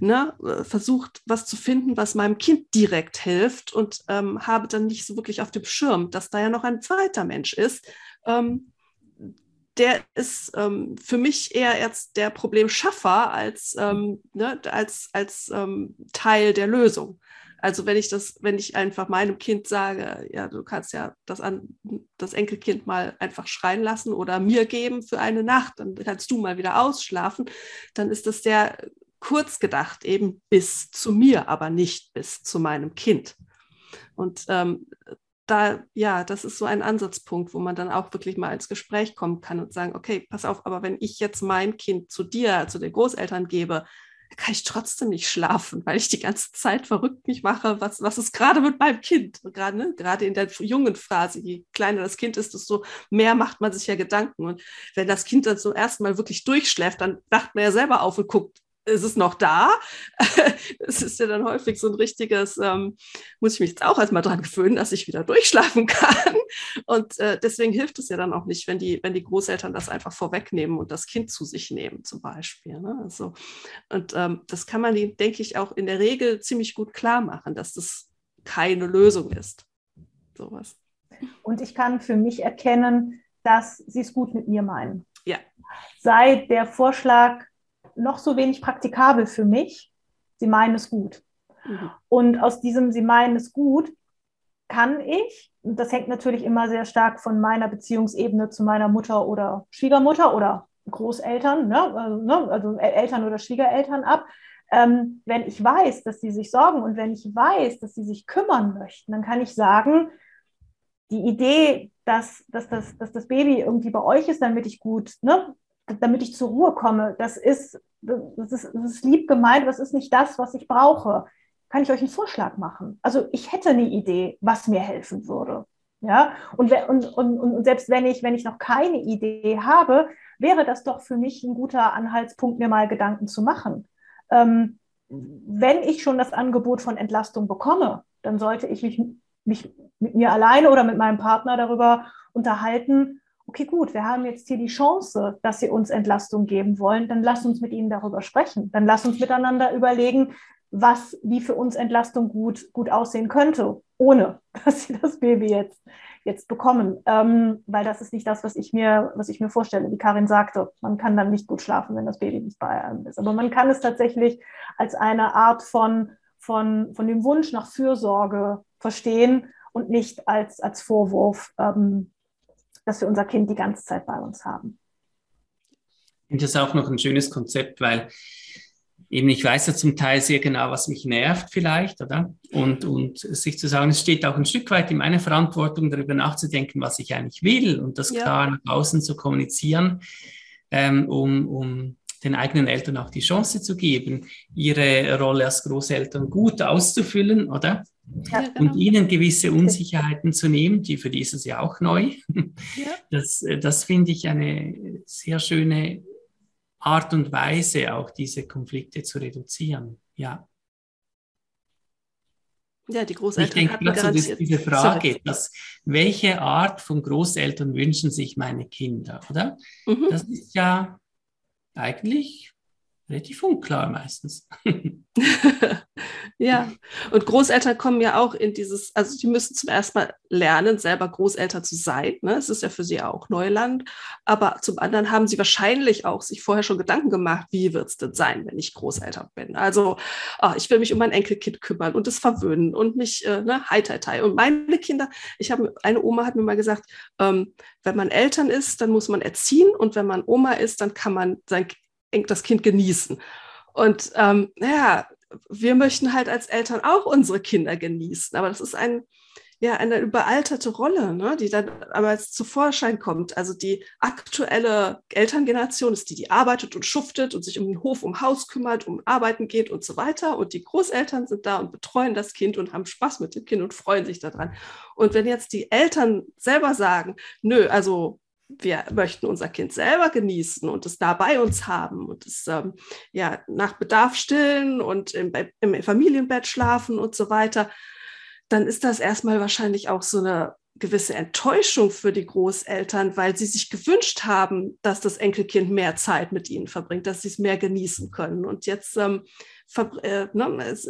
S2: ne, versucht, was zu finden, was meinem Kind direkt hilft und ähm, habe dann nicht so wirklich auf dem Schirm, dass da ja noch ein zweiter Mensch ist. Ähm, der ist ähm, für mich eher jetzt der Problemschaffer als, ähm, ne, als, als ähm, Teil der Lösung. Also wenn ich das, wenn ich einfach meinem Kind sage, ja, du kannst ja das an das Enkelkind mal einfach schreien lassen oder mir geben für eine Nacht, dann kannst du mal wieder ausschlafen, dann ist das sehr kurz gedacht eben bis zu mir, aber nicht bis zu meinem Kind. Und ähm, da, ja, das ist so ein Ansatzpunkt, wo man dann auch wirklich mal ins Gespräch kommen kann und sagen, okay, pass auf, aber wenn ich jetzt mein Kind zu dir, zu den Großeltern gebe, kann ich trotzdem nicht schlafen, weil ich die ganze Zeit verrückt mich mache, was, was ist gerade mit meinem Kind? Gerade, ne? gerade in der jungen Phase, je kleiner das Kind ist, desto mehr macht man sich ja Gedanken. Und wenn das Kind dann zum ersten Mal wirklich durchschläft, dann wacht man ja selber auf und guckt, ist es noch da? Es ist ja dann häufig so ein richtiges, ähm, muss ich mich jetzt auch erstmal dran gewöhnen, dass ich wieder durchschlafen kann. Und äh, deswegen hilft es ja dann auch nicht, wenn die, wenn die Großeltern das einfach vorwegnehmen und das Kind zu sich nehmen, zum Beispiel. Ne? Also, und ähm, das kann man, denke ich, auch in der Regel ziemlich gut klar machen, dass das keine Lösung ist. Sowas.
S3: Und ich kann für mich erkennen, dass sie es gut mit mir meinen.
S2: Ja.
S3: Sei der Vorschlag noch so wenig praktikabel für mich. Sie meinen es gut. Mhm. Und aus diesem Sie meinen es gut kann ich, und das hängt natürlich immer sehr stark von meiner Beziehungsebene zu meiner Mutter oder Schwiegermutter oder Großeltern, ne, also, ne, also Eltern oder Schwiegereltern ab. Ähm, wenn ich weiß, dass sie sich sorgen und wenn ich weiß, dass sie sich kümmern möchten, dann kann ich sagen, die Idee, dass, dass, das, dass das Baby irgendwie bei euch ist, damit ich gut ne, damit ich zur Ruhe komme. Das ist, das ist, das ist lieb gemeint, es ist nicht das, was ich brauche. Kann ich euch einen Vorschlag machen? Also ich hätte eine Idee, was mir helfen würde. Ja, und, und, und, und selbst wenn ich, wenn ich noch keine Idee habe, wäre das doch für mich ein guter Anhaltspunkt, mir mal Gedanken zu machen. Ähm, wenn ich schon das Angebot von Entlastung bekomme, dann sollte ich mich, mich mit mir alleine oder mit meinem Partner darüber unterhalten, okay, gut, wir haben jetzt hier die Chance, dass Sie uns Entlastung geben wollen, dann lass uns mit Ihnen darüber sprechen. Dann lass uns miteinander überlegen, was, wie für uns Entlastung gut, gut aussehen könnte, ohne dass Sie das Baby jetzt, jetzt bekommen. Ähm, weil das ist nicht das, was ich, mir, was ich mir vorstelle. Wie Karin sagte, man kann dann nicht gut schlafen, wenn das Baby nicht bei einem ist. Aber man kann es tatsächlich als eine Art von, von, von dem Wunsch nach Fürsorge verstehen und nicht als, als Vorwurf, ähm, dass wir unser Kind die ganze Zeit bei uns haben.
S1: Und das ist auch noch ein schönes Konzept, weil eben, ich weiß ja zum Teil sehr genau, was mich nervt vielleicht, oder? Und, und sich zu sagen, es steht auch ein Stück weit in meiner Verantwortung, darüber nachzudenken, was ich eigentlich will und das ja. klar nach außen zu kommunizieren, ähm, um, um den eigenen Eltern auch die Chance zu geben, ihre Rolle als Großeltern gut auszufüllen, oder? Ja, genau. Und ihnen gewisse Unsicherheiten zu nehmen, die für dieses Jahr auch neu. Ja. Das, das finde ich eine sehr schöne Art und Weise, auch diese Konflikte zu reduzieren. Ja.
S2: Ja, die Großeltern.
S1: Ich denke dass diese Frage, dass, welche Art von Großeltern wünschen sich meine Kinder, oder? Mhm. Das ist ja eigentlich relativ unklar meistens.
S2: ja, und Großeltern kommen ja auch in dieses, also die müssen zum ersten Mal lernen, selber Großeltern zu sein. Ne? Es ist ja für sie auch Neuland. Aber zum anderen haben sie wahrscheinlich auch sich vorher schon Gedanken gemacht, wie wird es denn sein, wenn ich Großeltern bin? Also, oh, ich will mich um mein Enkelkind kümmern und es verwöhnen und mich, äh, ne, hi, hi, hi. Und meine Kinder, ich habe, eine Oma hat mir mal gesagt, ähm, wenn man Eltern ist, dann muss man erziehen und wenn man Oma ist, dann kann man sein das Kind genießen. Und ähm, ja, wir möchten halt als Eltern auch unsere Kinder genießen, aber das ist ein, ja, eine überalterte Rolle, ne, die dann aber zu Vorschein kommt. Also die aktuelle Elterngeneration ist die, die arbeitet und schuftet und sich um den Hof, um Haus kümmert, um Arbeiten geht und so weiter. Und die Großeltern sind da und betreuen das Kind und haben Spaß mit dem Kind und freuen sich daran. Und wenn jetzt die Eltern selber sagen, nö, also wir möchten unser Kind selber genießen und es da bei uns haben und es ähm, ja nach Bedarf stillen und im, im, Familienbett schlafen und so weiter, dann ist das erstmal wahrscheinlich auch so eine gewisse Enttäuschung für die Großeltern, weil sie sich gewünscht haben, dass das Enkelkind mehr Zeit mit ihnen verbringt, dass sie es mehr genießen können. Und jetzt ähm, äh, ne, es,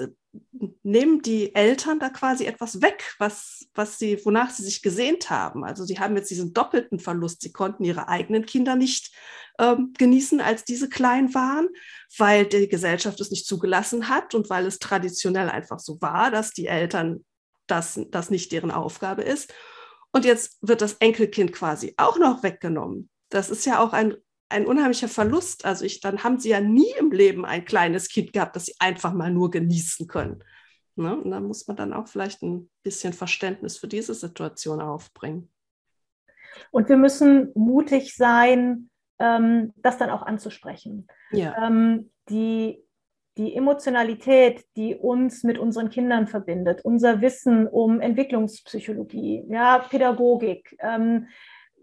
S2: nehmen die Eltern da quasi etwas weg, was, was sie, wonach sie sich gesehnt haben. Also sie haben jetzt diesen doppelten Verlust. Sie konnten ihre eigenen Kinder nicht ähm, genießen, als diese klein waren, weil die Gesellschaft es nicht zugelassen hat und weil es traditionell einfach so war, dass die Eltern das, das nicht deren Aufgabe ist. Und jetzt wird das Enkelkind quasi auch noch weggenommen. Das ist ja auch ein ein unheimlicher Verlust. Also ich, dann haben sie ja nie im Leben ein kleines Kind gehabt, das sie einfach mal nur genießen können. Ne? Und da muss man dann auch vielleicht ein bisschen Verständnis für diese Situation aufbringen.
S3: Und wir müssen mutig sein, ähm, das dann auch anzusprechen. Ja. Ähm, die, die Emotionalität, die uns mit unseren Kindern verbindet, unser Wissen um Entwicklungspsychologie, ja, Pädagogik, ähm,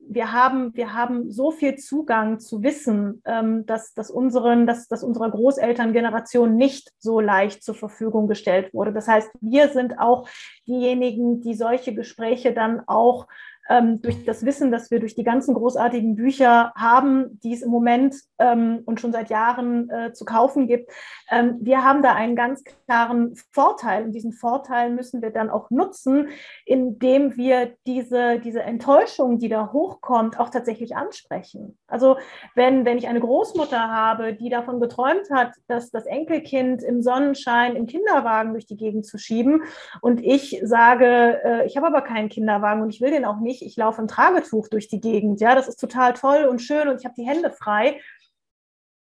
S3: wir haben, wir haben so viel Zugang zu Wissen, ähm, dass, dass, unseren, dass, dass unserer Großelterngeneration nicht so leicht zur Verfügung gestellt wurde. Das heißt, wir sind auch diejenigen, die solche Gespräche dann auch ähm, durch das Wissen, das wir durch die ganzen großartigen Bücher haben, die es im Moment ähm, und schon seit Jahren äh, zu kaufen gibt. Ähm, wir haben da einen ganz klaren Vorteil und diesen Vorteil müssen wir dann auch nutzen, indem wir diese, diese Enttäuschung, die da hochkommt, auch tatsächlich ansprechen. Also wenn, wenn ich eine Großmutter habe, die davon geträumt hat, dass das Enkelkind im Sonnenschein im Kinderwagen durch die Gegend zu schieben und ich sage, äh, ich habe aber keinen Kinderwagen und ich will den auch nicht, ich laufe im Tragetuch durch die Gegend, ja, das ist total toll und schön und ich habe die Hände frei.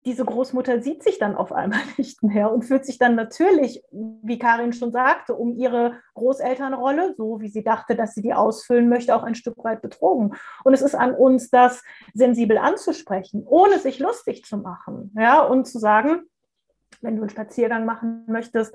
S3: Diese Großmutter sieht sich dann auf einmal nicht mehr und fühlt sich dann natürlich, wie Karin schon sagte, um ihre Großelternrolle, so wie sie dachte, dass sie die ausfüllen möchte, auch ein Stück weit betrogen. Und es ist an uns, das sensibel anzusprechen, ohne sich lustig zu machen, ja, und zu sagen, wenn du einen Spaziergang machen möchtest,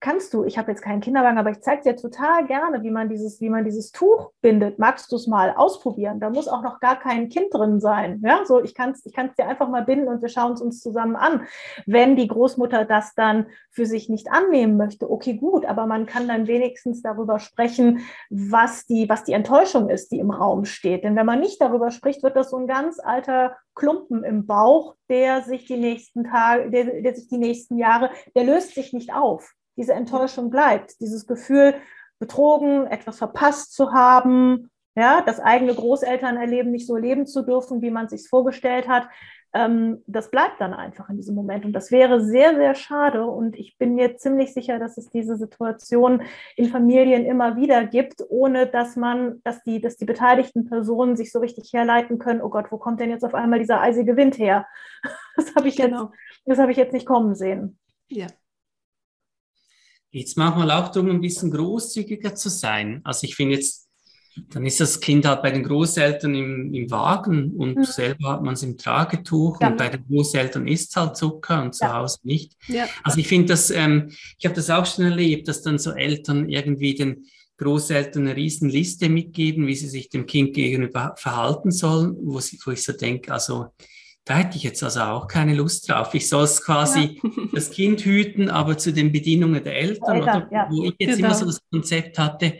S3: kannst du, ich habe jetzt keinen Kinderwagen, aber ich zeige dir total gerne, wie man dieses, wie man dieses Tuch bindet. Magst du es mal ausprobieren? Da muss auch noch gar kein Kind drin sein. Ja, so ich kann es ich kann's dir einfach mal binden und wir schauen es uns zusammen an. Wenn die Großmutter das dann für sich nicht annehmen möchte, okay, gut, aber man kann dann wenigstens darüber sprechen, was die, was die Enttäuschung ist, die im Raum steht. Denn wenn man nicht darüber spricht, wird das so ein ganz alter Klumpen im Bauch, der sich die nächsten Tage, der, der sich die nächsten Jahre, der löst sich nicht auf diese Enttäuschung bleibt. Dieses Gefühl, betrogen, etwas verpasst zu haben, ja, das eigene Großelternerleben nicht so leben zu dürfen, wie man es sich vorgestellt hat. ähm, das bleibt dann einfach in diesem Moment. Und das wäre sehr, sehr schade. Und ich bin mir ziemlich sicher, dass es diese Situation in Familien immer wieder gibt, ohne dass man, dass die, dass die beteiligten Personen sich so richtig herleiten können, oh Gott, wo kommt denn jetzt auf einmal dieser eisige Wind her? Das habe ich, genau. jetzt, hab ich jetzt nicht kommen sehen.
S1: Ja. Jetzt manchmal auch darum, ein bisschen großzügiger zu sein. Also ich finde jetzt, dann ist das Kind halt bei den Großeltern im, im Wagen und mhm. selber hat man es im Tragetuch ja. und bei den Großeltern isst es halt Zucker und zu ja. Hause nicht. Ja. Also ich finde das, ähm, ich habe das auch schon erlebt, dass dann so Eltern irgendwie den Großeltern eine riesen Liste mitgeben, wie sie sich dem Kind gegenüber verhalten sollen, wo, sie, wo ich so denke, also da hätte ich jetzt also auch keine Lust drauf. Ich soll es quasi ja. das Kind hüten, aber zu den Bedingungen der Eltern, Eltern oder, wo ich jetzt genau. immer so das Konzept hatte,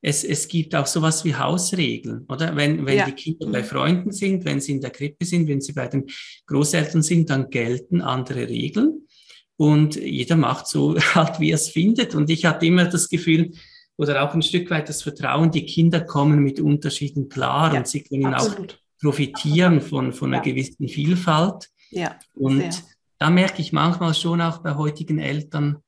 S1: es, es gibt auch sowas wie Hausregeln, oder? Wenn, wenn ja. die Kinder bei Freunden sind, wenn sie in der Krippe sind, wenn sie bei den Großeltern sind, dann gelten andere Regeln. Und jeder macht so halt, wie er es findet. Und ich hatte immer das Gefühl, oder auch ein Stück weit das Vertrauen, die Kinder kommen mit Unterschieden klar ja, und sie können absolut. auch profitieren von, von einer ja. gewissen Vielfalt. Ja, und sehr. da merke ich manchmal schon auch bei heutigen Eltern,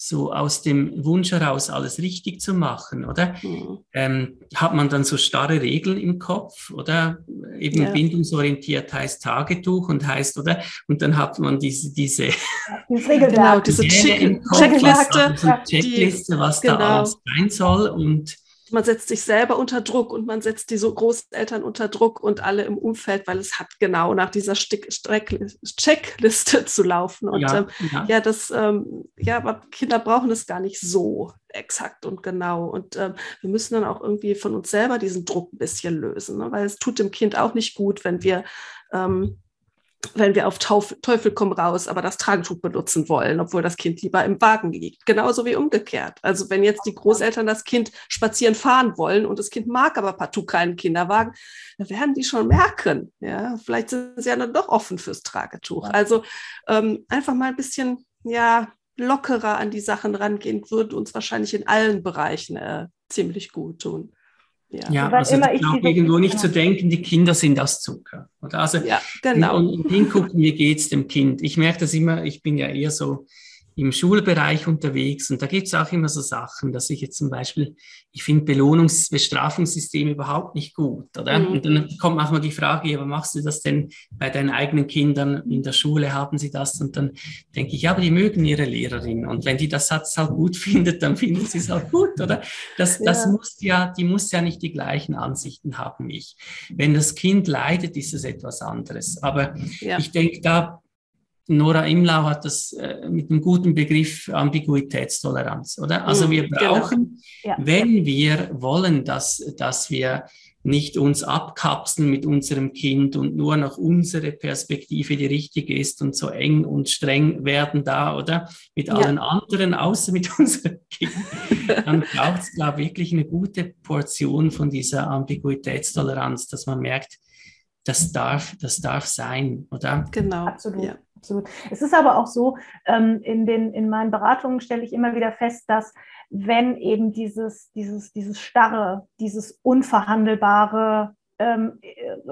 S1: so aus dem Wunsch heraus alles richtig zu machen, oder? Mhm. Ähm, hat man dann so starre Regeln im Kopf, oder? Eben ja. bindungsorientiert heißt Tagetuch und heißt, oder? Und dann hat man diese, diese,
S2: genau, diese Check Checkliste,
S1: also Checkliste, was genau. da alles sein soll und
S2: man setzt sich selber unter Druck und man setzt die so Großeltern unter Druck und alle im Umfeld, weil es hat genau nach dieser Stick Checkliste zu laufen. Und ja, ähm, ja. ja das, ähm, ja, aber Kinder brauchen es gar nicht so exakt und genau. Und ähm, wir müssen dann auch irgendwie von uns selber diesen Druck ein bisschen lösen, ne? weil es tut dem Kind auch nicht gut, wenn wir ähm, wenn wir auf Teufel komm raus, aber das Tragetuch benutzen wollen, obwohl das Kind lieber im Wagen liegt. Genauso wie umgekehrt. Also wenn jetzt die Großeltern das Kind spazieren fahren wollen und das Kind mag aber partout keinen Kinderwagen, dann werden die schon merken. Ja, vielleicht sind sie ja dann doch offen fürs Tragetuch. Also ähm, einfach mal ein bisschen, ja, lockerer an die Sachen rangehen, würde uns wahrscheinlich in allen Bereichen äh, ziemlich gut tun.
S1: Ja, ja also immer ich glaube irgendwo nicht zu denken, die Kinder sind aus Zucker. Oder? Also ja, genau. Und hingucken, wie geht es dem Kind. Ich merke das immer, ich bin ja eher so im Schulbereich unterwegs und da gibt es auch immer so Sachen, dass ich jetzt zum Beispiel, ich finde Belohnungs-, Bestrafungssystem überhaupt nicht gut, oder? Mhm. Und dann kommt manchmal die Frage, aber machst du das denn bei deinen eigenen Kindern in der Schule, haben sie das? Und dann denke ich, ja, aber die mögen ihre Lehrerin und wenn die das Satz halt gut findet, dann finden sie es auch gut, oder? Das, ja. das muss ja, die muss ja nicht die gleichen Ansichten haben wie ich. Wenn das Kind leidet, ist es etwas anderes. Aber ja. ich denke, da Nora Imlau hat das äh, mit einem guten Begriff Ambiguitätstoleranz, oder? Also mhm, wir genau. brauchen, genau. ja. wenn wir wollen, dass, dass wir nicht uns abkapseln mit unserem Kind und nur noch unsere Perspektive die richtige ist und so eng und streng werden da, oder? Mit ja. allen anderen, außer mit unserem Kind. Dann braucht es, glaube ich, wirklich eine gute Portion von dieser Ambiguitätstoleranz, dass man merkt, das darf, das darf sein, oder?
S3: Genau. Absolut. Ja absolut. Es ist aber auch so, ähm, in, den, in meinen Beratungen stelle ich immer wieder fest, dass wenn eben dieses, dieses, dieses Starre, dieses Unverhandelbare ähm,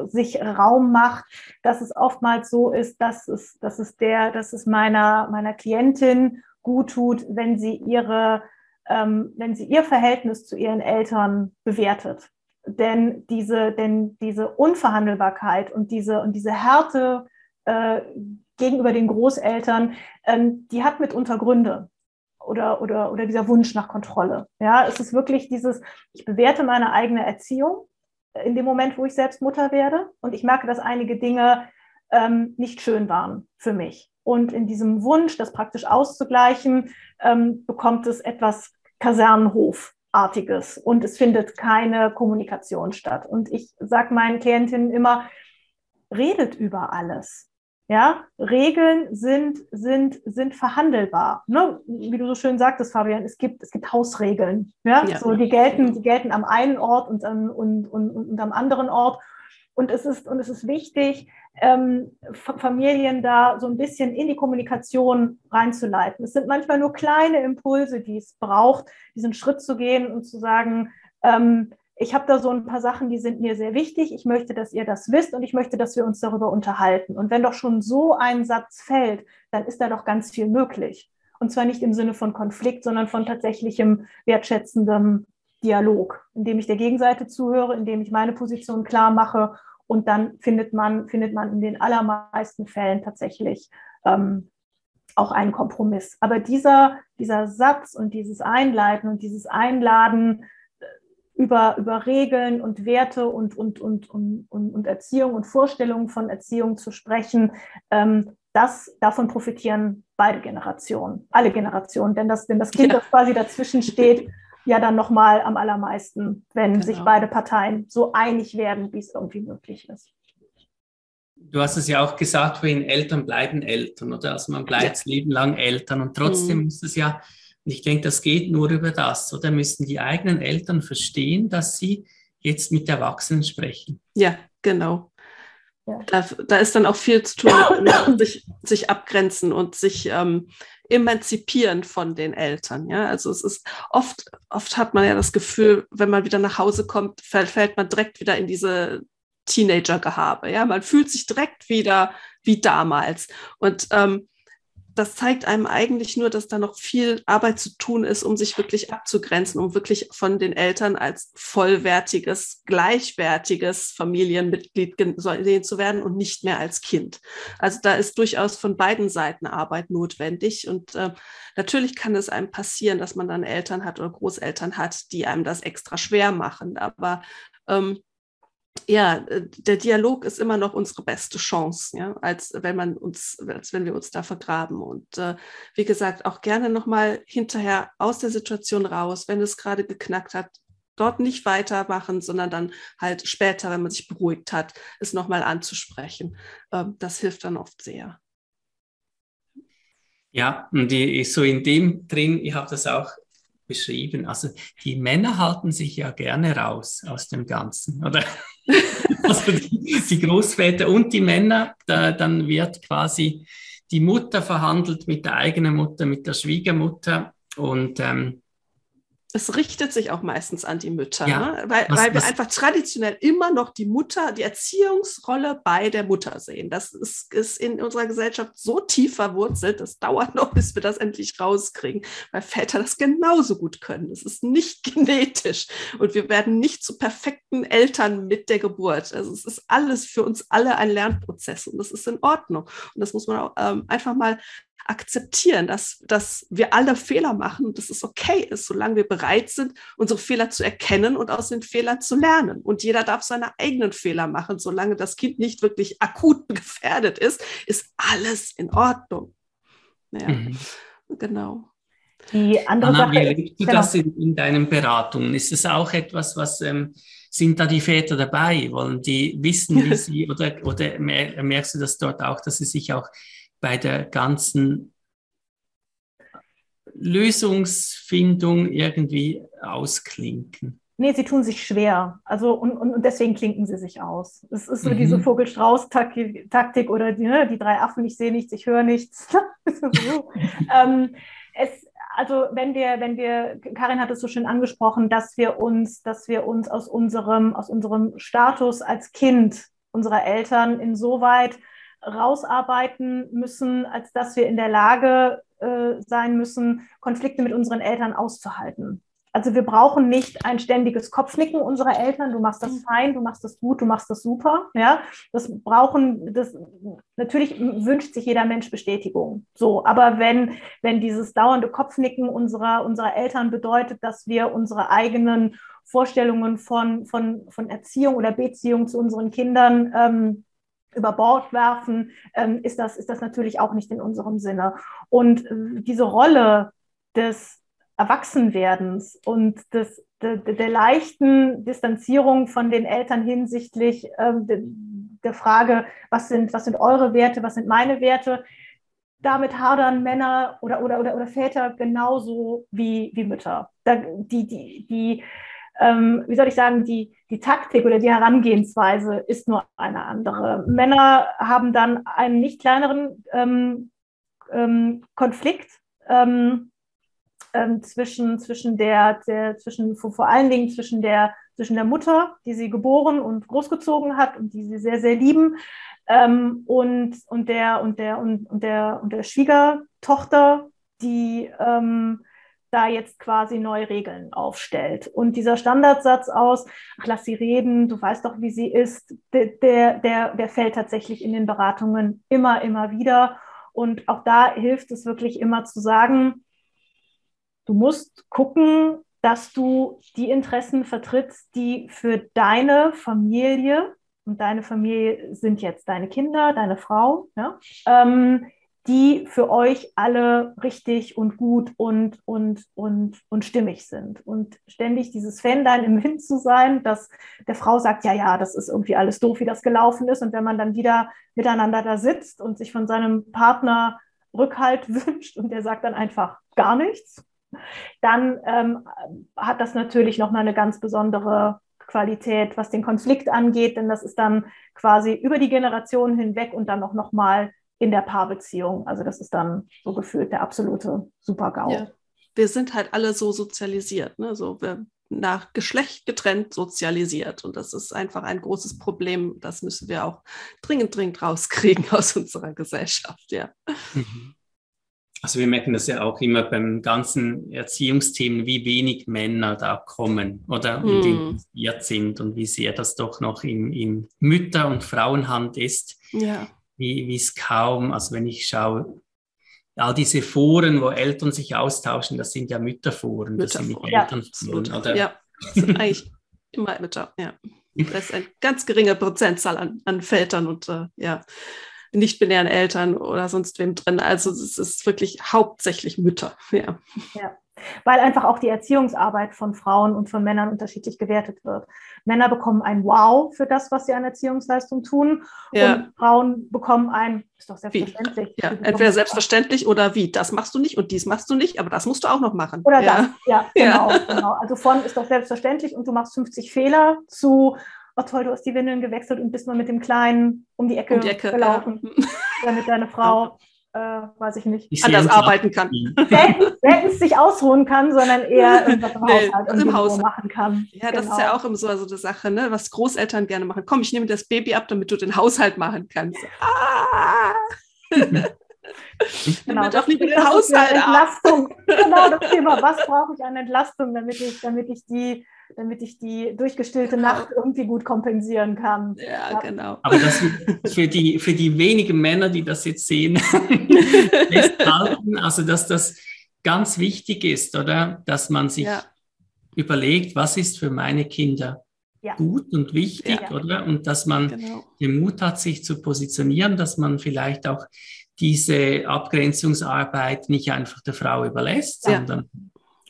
S3: sich Raum macht, dass es oftmals so ist, dass es, dass es der, dass es meiner, meiner Klientin gut tut, wenn sie ihre, ähm, wenn sie ihr Verhältnis zu ihren Eltern bewertet. Denn diese, denn diese Unverhandelbarkeit und diese, und diese Härte äh, gegenüber den Großeltern, ähm, die hat mitunter Gründe oder, oder, oder dieser Wunsch nach Kontrolle. Ja, es ist wirklich dieses, ich bewerte meine eigene Erziehung in dem Moment, wo ich selbst Mutter werde und ich merke, dass einige Dinge ähm, nicht schön waren für mich. Und in diesem Wunsch, das praktisch auszugleichen, ähm, bekommt es etwas Kasernenhofartiges und es findet keine Kommunikation statt. Und ich sage meinen Klientinnen immer, redet über alles. Ja, Regeln sind, sind, sind verhandelbar. Ne? Wie du so schön sagtest, Fabian, es gibt, es gibt Hausregeln. Ja? ja. So, die, gelten, die gelten am einen Ort und, und, und, und am anderen Ort. Und es ist, und es ist wichtig, ähm, Familien da so ein bisschen in die Kommunikation reinzuleiten. Es sind manchmal nur kleine Impulse, die es braucht, diesen Schritt zu gehen und zu sagen, ähm, ich habe da so ein paar Sachen, die sind mir sehr wichtig. Ich möchte, dass ihr das wisst und ich möchte, dass wir uns darüber unterhalten. Und wenn doch schon so ein Satz fällt, dann ist da doch ganz viel möglich. Und zwar nicht im Sinne von Konflikt, sondern von tatsächlichem wertschätzendem Dialog, indem ich der Gegenseite zuhöre, indem ich meine Position klar mache und dann findet man, findet man in den allermeisten Fällen tatsächlich ähm, auch einen Kompromiss. Aber dieser, dieser Satz und dieses Einleiten und dieses Einladen über, über Regeln und Werte und, und, und, und, und Erziehung und Vorstellungen von Erziehung zu sprechen, ähm, das, davon profitieren beide Generationen, alle Generationen. Denn das, denn das Kind, ja. das quasi dazwischen steht, ja dann nochmal am allermeisten, wenn genau. sich beide Parteien so einig werden, wie es irgendwie möglich ist.
S1: Du hast es ja auch gesagt, vorhin, Eltern bleiben Eltern, oder? Also man bleibt ja. Leben lang Eltern und trotzdem mhm. muss es ja, und ich denke, das geht nur über das, oder müssen die eigenen Eltern verstehen, dass sie jetzt mit Erwachsenen sprechen.
S2: Ja, genau. Ja. Da, da, ist dann auch viel zu tun mit sich, sich abgrenzen und sich ähm, emanzipieren von den Eltern. Ja, also es ist oft, oft hat man ja das Gefühl, wenn man wieder nach Hause kommt, fällt, fällt man direkt wieder in diese Teenager-Gehabe. Ja, man fühlt sich direkt wieder wie damals. Und ähm, das zeigt einem eigentlich nur, dass da noch viel Arbeit zu tun ist, um sich wirklich abzugrenzen, um wirklich von den Eltern als vollwertiges, gleichwertiges Familienmitglied gesehen zu werden und nicht mehr als Kind. Also da ist durchaus von beiden Seiten Arbeit notwendig. Und äh, natürlich kann es einem passieren, dass man dann Eltern hat oder Großeltern hat, die einem das extra schwer machen. Aber ähm, ja, äh, der Dialog ist immer noch unsere beste Chance, ja, als wenn man uns, als wenn wir uns da vergraben. Und äh, wie gesagt, auch gerne nochmal hinterher aus der Situation raus, wenn es gerade geknackt hat, dort nicht weitermachen, sondern dann halt später, wenn man sich beruhigt hat, es nochmal anzusprechen. Ähm, das hilft dann oft sehr.
S1: Ja, und die, so in dem drin, ich habe das auch beschrieben. Also die Männer halten sich ja gerne raus aus dem Ganzen, oder? also die, die, Großväter und die Männer, da, dann wird quasi die Mutter verhandelt mit der eigenen Mutter, mit der Schwiegermutter. Und ähm,
S2: es richtet sich auch meistens an die Mütter, ja. ne? weil, was, weil wir was? einfach traditionell immer noch die Mutter, die Erziehungsrolle bei der Mutter sehen. Das ist, ist in unserer Gesellschaft so tief verwurzelt, das dauert noch, bis wir das endlich rauskriegen, weil Väter das genauso gut können. Das ist nicht genetisch und wir werden nicht zu perfekten Eltern mit der Geburt. Also es ist alles für uns alle ein Lernprozess und das ist in Ordnung. Und das muss man auch ähm, einfach mal akzeptieren, dass, dass wir alle Fehler machen und dass es okay ist, solange wir bereit sind, unsere Fehler zu erkennen und aus den Fehlern zu lernen. Und jeder darf seine eigenen Fehler machen, solange das Kind nicht wirklich akut gefährdet ist, ist alles in Ordnung. Ja, mhm. genau.
S1: Die andere Anna, Sache wie erlebst du genau. das in, in, deinen Beratungen? Ist es auch etwas, was ähm, sind da die Väter dabei? Wollen die wissen, wie sie oder, oder merkst du das dort auch, dass sie sich auch bei der ganzen Lösungsfindung irgendwie ausklinken.
S3: Nee, sie tun sich schwer. Also und, und, und deswegen klinken sie sich aus. Es ist so mhm. diese Vogel-Strauß-Taktik oder die, ne, die drei Affen, ich sehe nichts, ich höre nichts. ähm, es, also wenn wir, wenn wir, Karin hat es so schön angesprochen, dass wir uns, dass wir uns aus unserem, aus unserem Status als Kind unserer Eltern insoweit rausarbeiten müssen, als dass wir in der Lage äh, sein müssen, Konflikte mit unseren Eltern auszuhalten. Also wir brauchen nicht ein ständiges Kopfnicken unserer Eltern, du machst das mhm. fein, du machst das gut, du machst das super. Ja, das brauchen, das natürlich wünscht sich jeder Mensch Bestätigung. So, aber wenn, wenn dieses dauernde Kopfnicken unserer, unserer Eltern bedeutet, dass wir unsere eigenen Vorstellungen von, von, von Erziehung oder Beziehung zu unseren Kindern ähm, über Bord werfen, ähm, ist, das, ist das natürlich auch nicht in unserem Sinne. Und äh, diese Rolle des Erwachsenwerdens und des, de, de, der leichten Distanzierung von den Eltern hinsichtlich ähm, de, der Frage, was sind, was sind eure Werte, was sind meine Werte, damit hadern Männer oder, oder, oder, oder Väter genauso wie, wie Mütter. Da, die, die, die ähm, wie soll ich sagen, die, die Taktik oder die Herangehensweise ist nur eine andere. Männer haben dann einen nicht kleineren ähm, ähm, Konflikt ähm, ähm, zwischen, zwischen der, der, zwischen, vor allen Dingen zwischen der zwischen der Mutter, die sie geboren und großgezogen hat und die sie sehr, sehr lieben, ähm, und, und, der, und, der, und, und, der, und der Schwiegertochter, die ähm, da jetzt quasi neue Regeln aufstellt. Und dieser Standardsatz aus, ach, lass sie reden, du weißt doch, wie sie ist, der, der, der fällt tatsächlich in den Beratungen immer, immer wieder. Und auch da hilft es wirklich immer zu sagen, du musst gucken, dass du die Interessen vertrittst, die für deine Familie, und deine Familie sind jetzt deine Kinder, deine Frau, ja, ähm, die für euch alle richtig und gut und, und, und, und stimmig sind. Und ständig dieses Fähnlein im Wind zu sein, dass der Frau sagt, ja, ja, das ist irgendwie alles doof, wie das gelaufen ist. Und wenn man dann wieder miteinander da sitzt und sich von seinem Partner Rückhalt wünscht und der sagt dann einfach gar nichts, dann ähm, hat das natürlich nochmal eine ganz besondere Qualität, was den Konflikt angeht, denn das ist dann quasi über die Generationen hinweg und dann auch nochmal in der Paarbeziehung. Also das ist dann so gefühlt der absolute Super-GAU. Ja.
S2: Wir sind halt alle so sozialisiert, ne? so nach Geschlecht getrennt sozialisiert. Und das ist einfach ein großes Problem. Das müssen wir auch dringend, dringend rauskriegen aus unserer Gesellschaft, ja. Mhm.
S1: Also wir merken das ja auch immer beim ganzen Erziehungsthemen, wie wenig Männer da kommen oder mm. involviert sind und wie sehr das doch noch in, in Mütter- und Frauenhand ist. Ja wie es kaum, also wenn ich schaue, all diese Foren, wo Eltern sich austauschen, das sind ja Mütterforen, das sind nicht ja, Elternforen.
S2: Oder? Ja, das sind eigentlich immer Mütter, ja. Da ist eine ganz geringe Prozentzahl an, an Vätern und äh, ja, nicht-binären Eltern oder sonst wem drin. Also es ist wirklich hauptsächlich Mütter, ja.
S3: Ja weil einfach auch die Erziehungsarbeit von Frauen und von Männern unterschiedlich gewertet wird. Männer bekommen ein Wow für das, was sie an Erziehungsleistung tun ja. und Frauen bekommen ein, ist doch selbstverständlich.
S2: Ja, entweder selbstverständlich oder wie, das machst du nicht und dies machst du nicht, aber das musst du auch noch machen.
S3: Oder ja. das, ja, genau, ja. genau. Also von ist doch selbstverständlich und du machst 50 Fehler zu, oh toll, du hast die Windeln gewechselt und bist mal mit dem Kleinen um die Ecke, um die Ecke gelaufen, ja. damit deine Frau äh, weiß ich nicht,
S2: ich anders arbeiten kann.
S3: Selten sich ausruhen kann, sondern eher im nee, Haushalt im Haus machen kann.
S2: Ja, genau. das ist ja genau. auch immer so also eine Sache, ne? was Großeltern gerne machen. Komm, ich nehme das Baby ab, damit du den Haushalt machen kannst. Ah!
S3: genau, doch nicht den Haushalt Entlastung. genau das Thema. Was brauche ich an Entlastung, damit ich, damit ich die damit ich die durchgestillte genau. Nacht irgendwie gut kompensieren kann.
S2: Ja, ja. genau.
S1: Aber das für die, für die wenigen Männer, die das jetzt sehen, festhalten, also dass das ganz wichtig ist, oder? Dass man sich ja. überlegt, was ist für meine Kinder ja. gut und wichtig, ja. oder? Und dass man genau. den Mut hat, sich zu positionieren, dass man vielleicht auch diese Abgrenzungsarbeit nicht einfach der Frau überlässt, sondern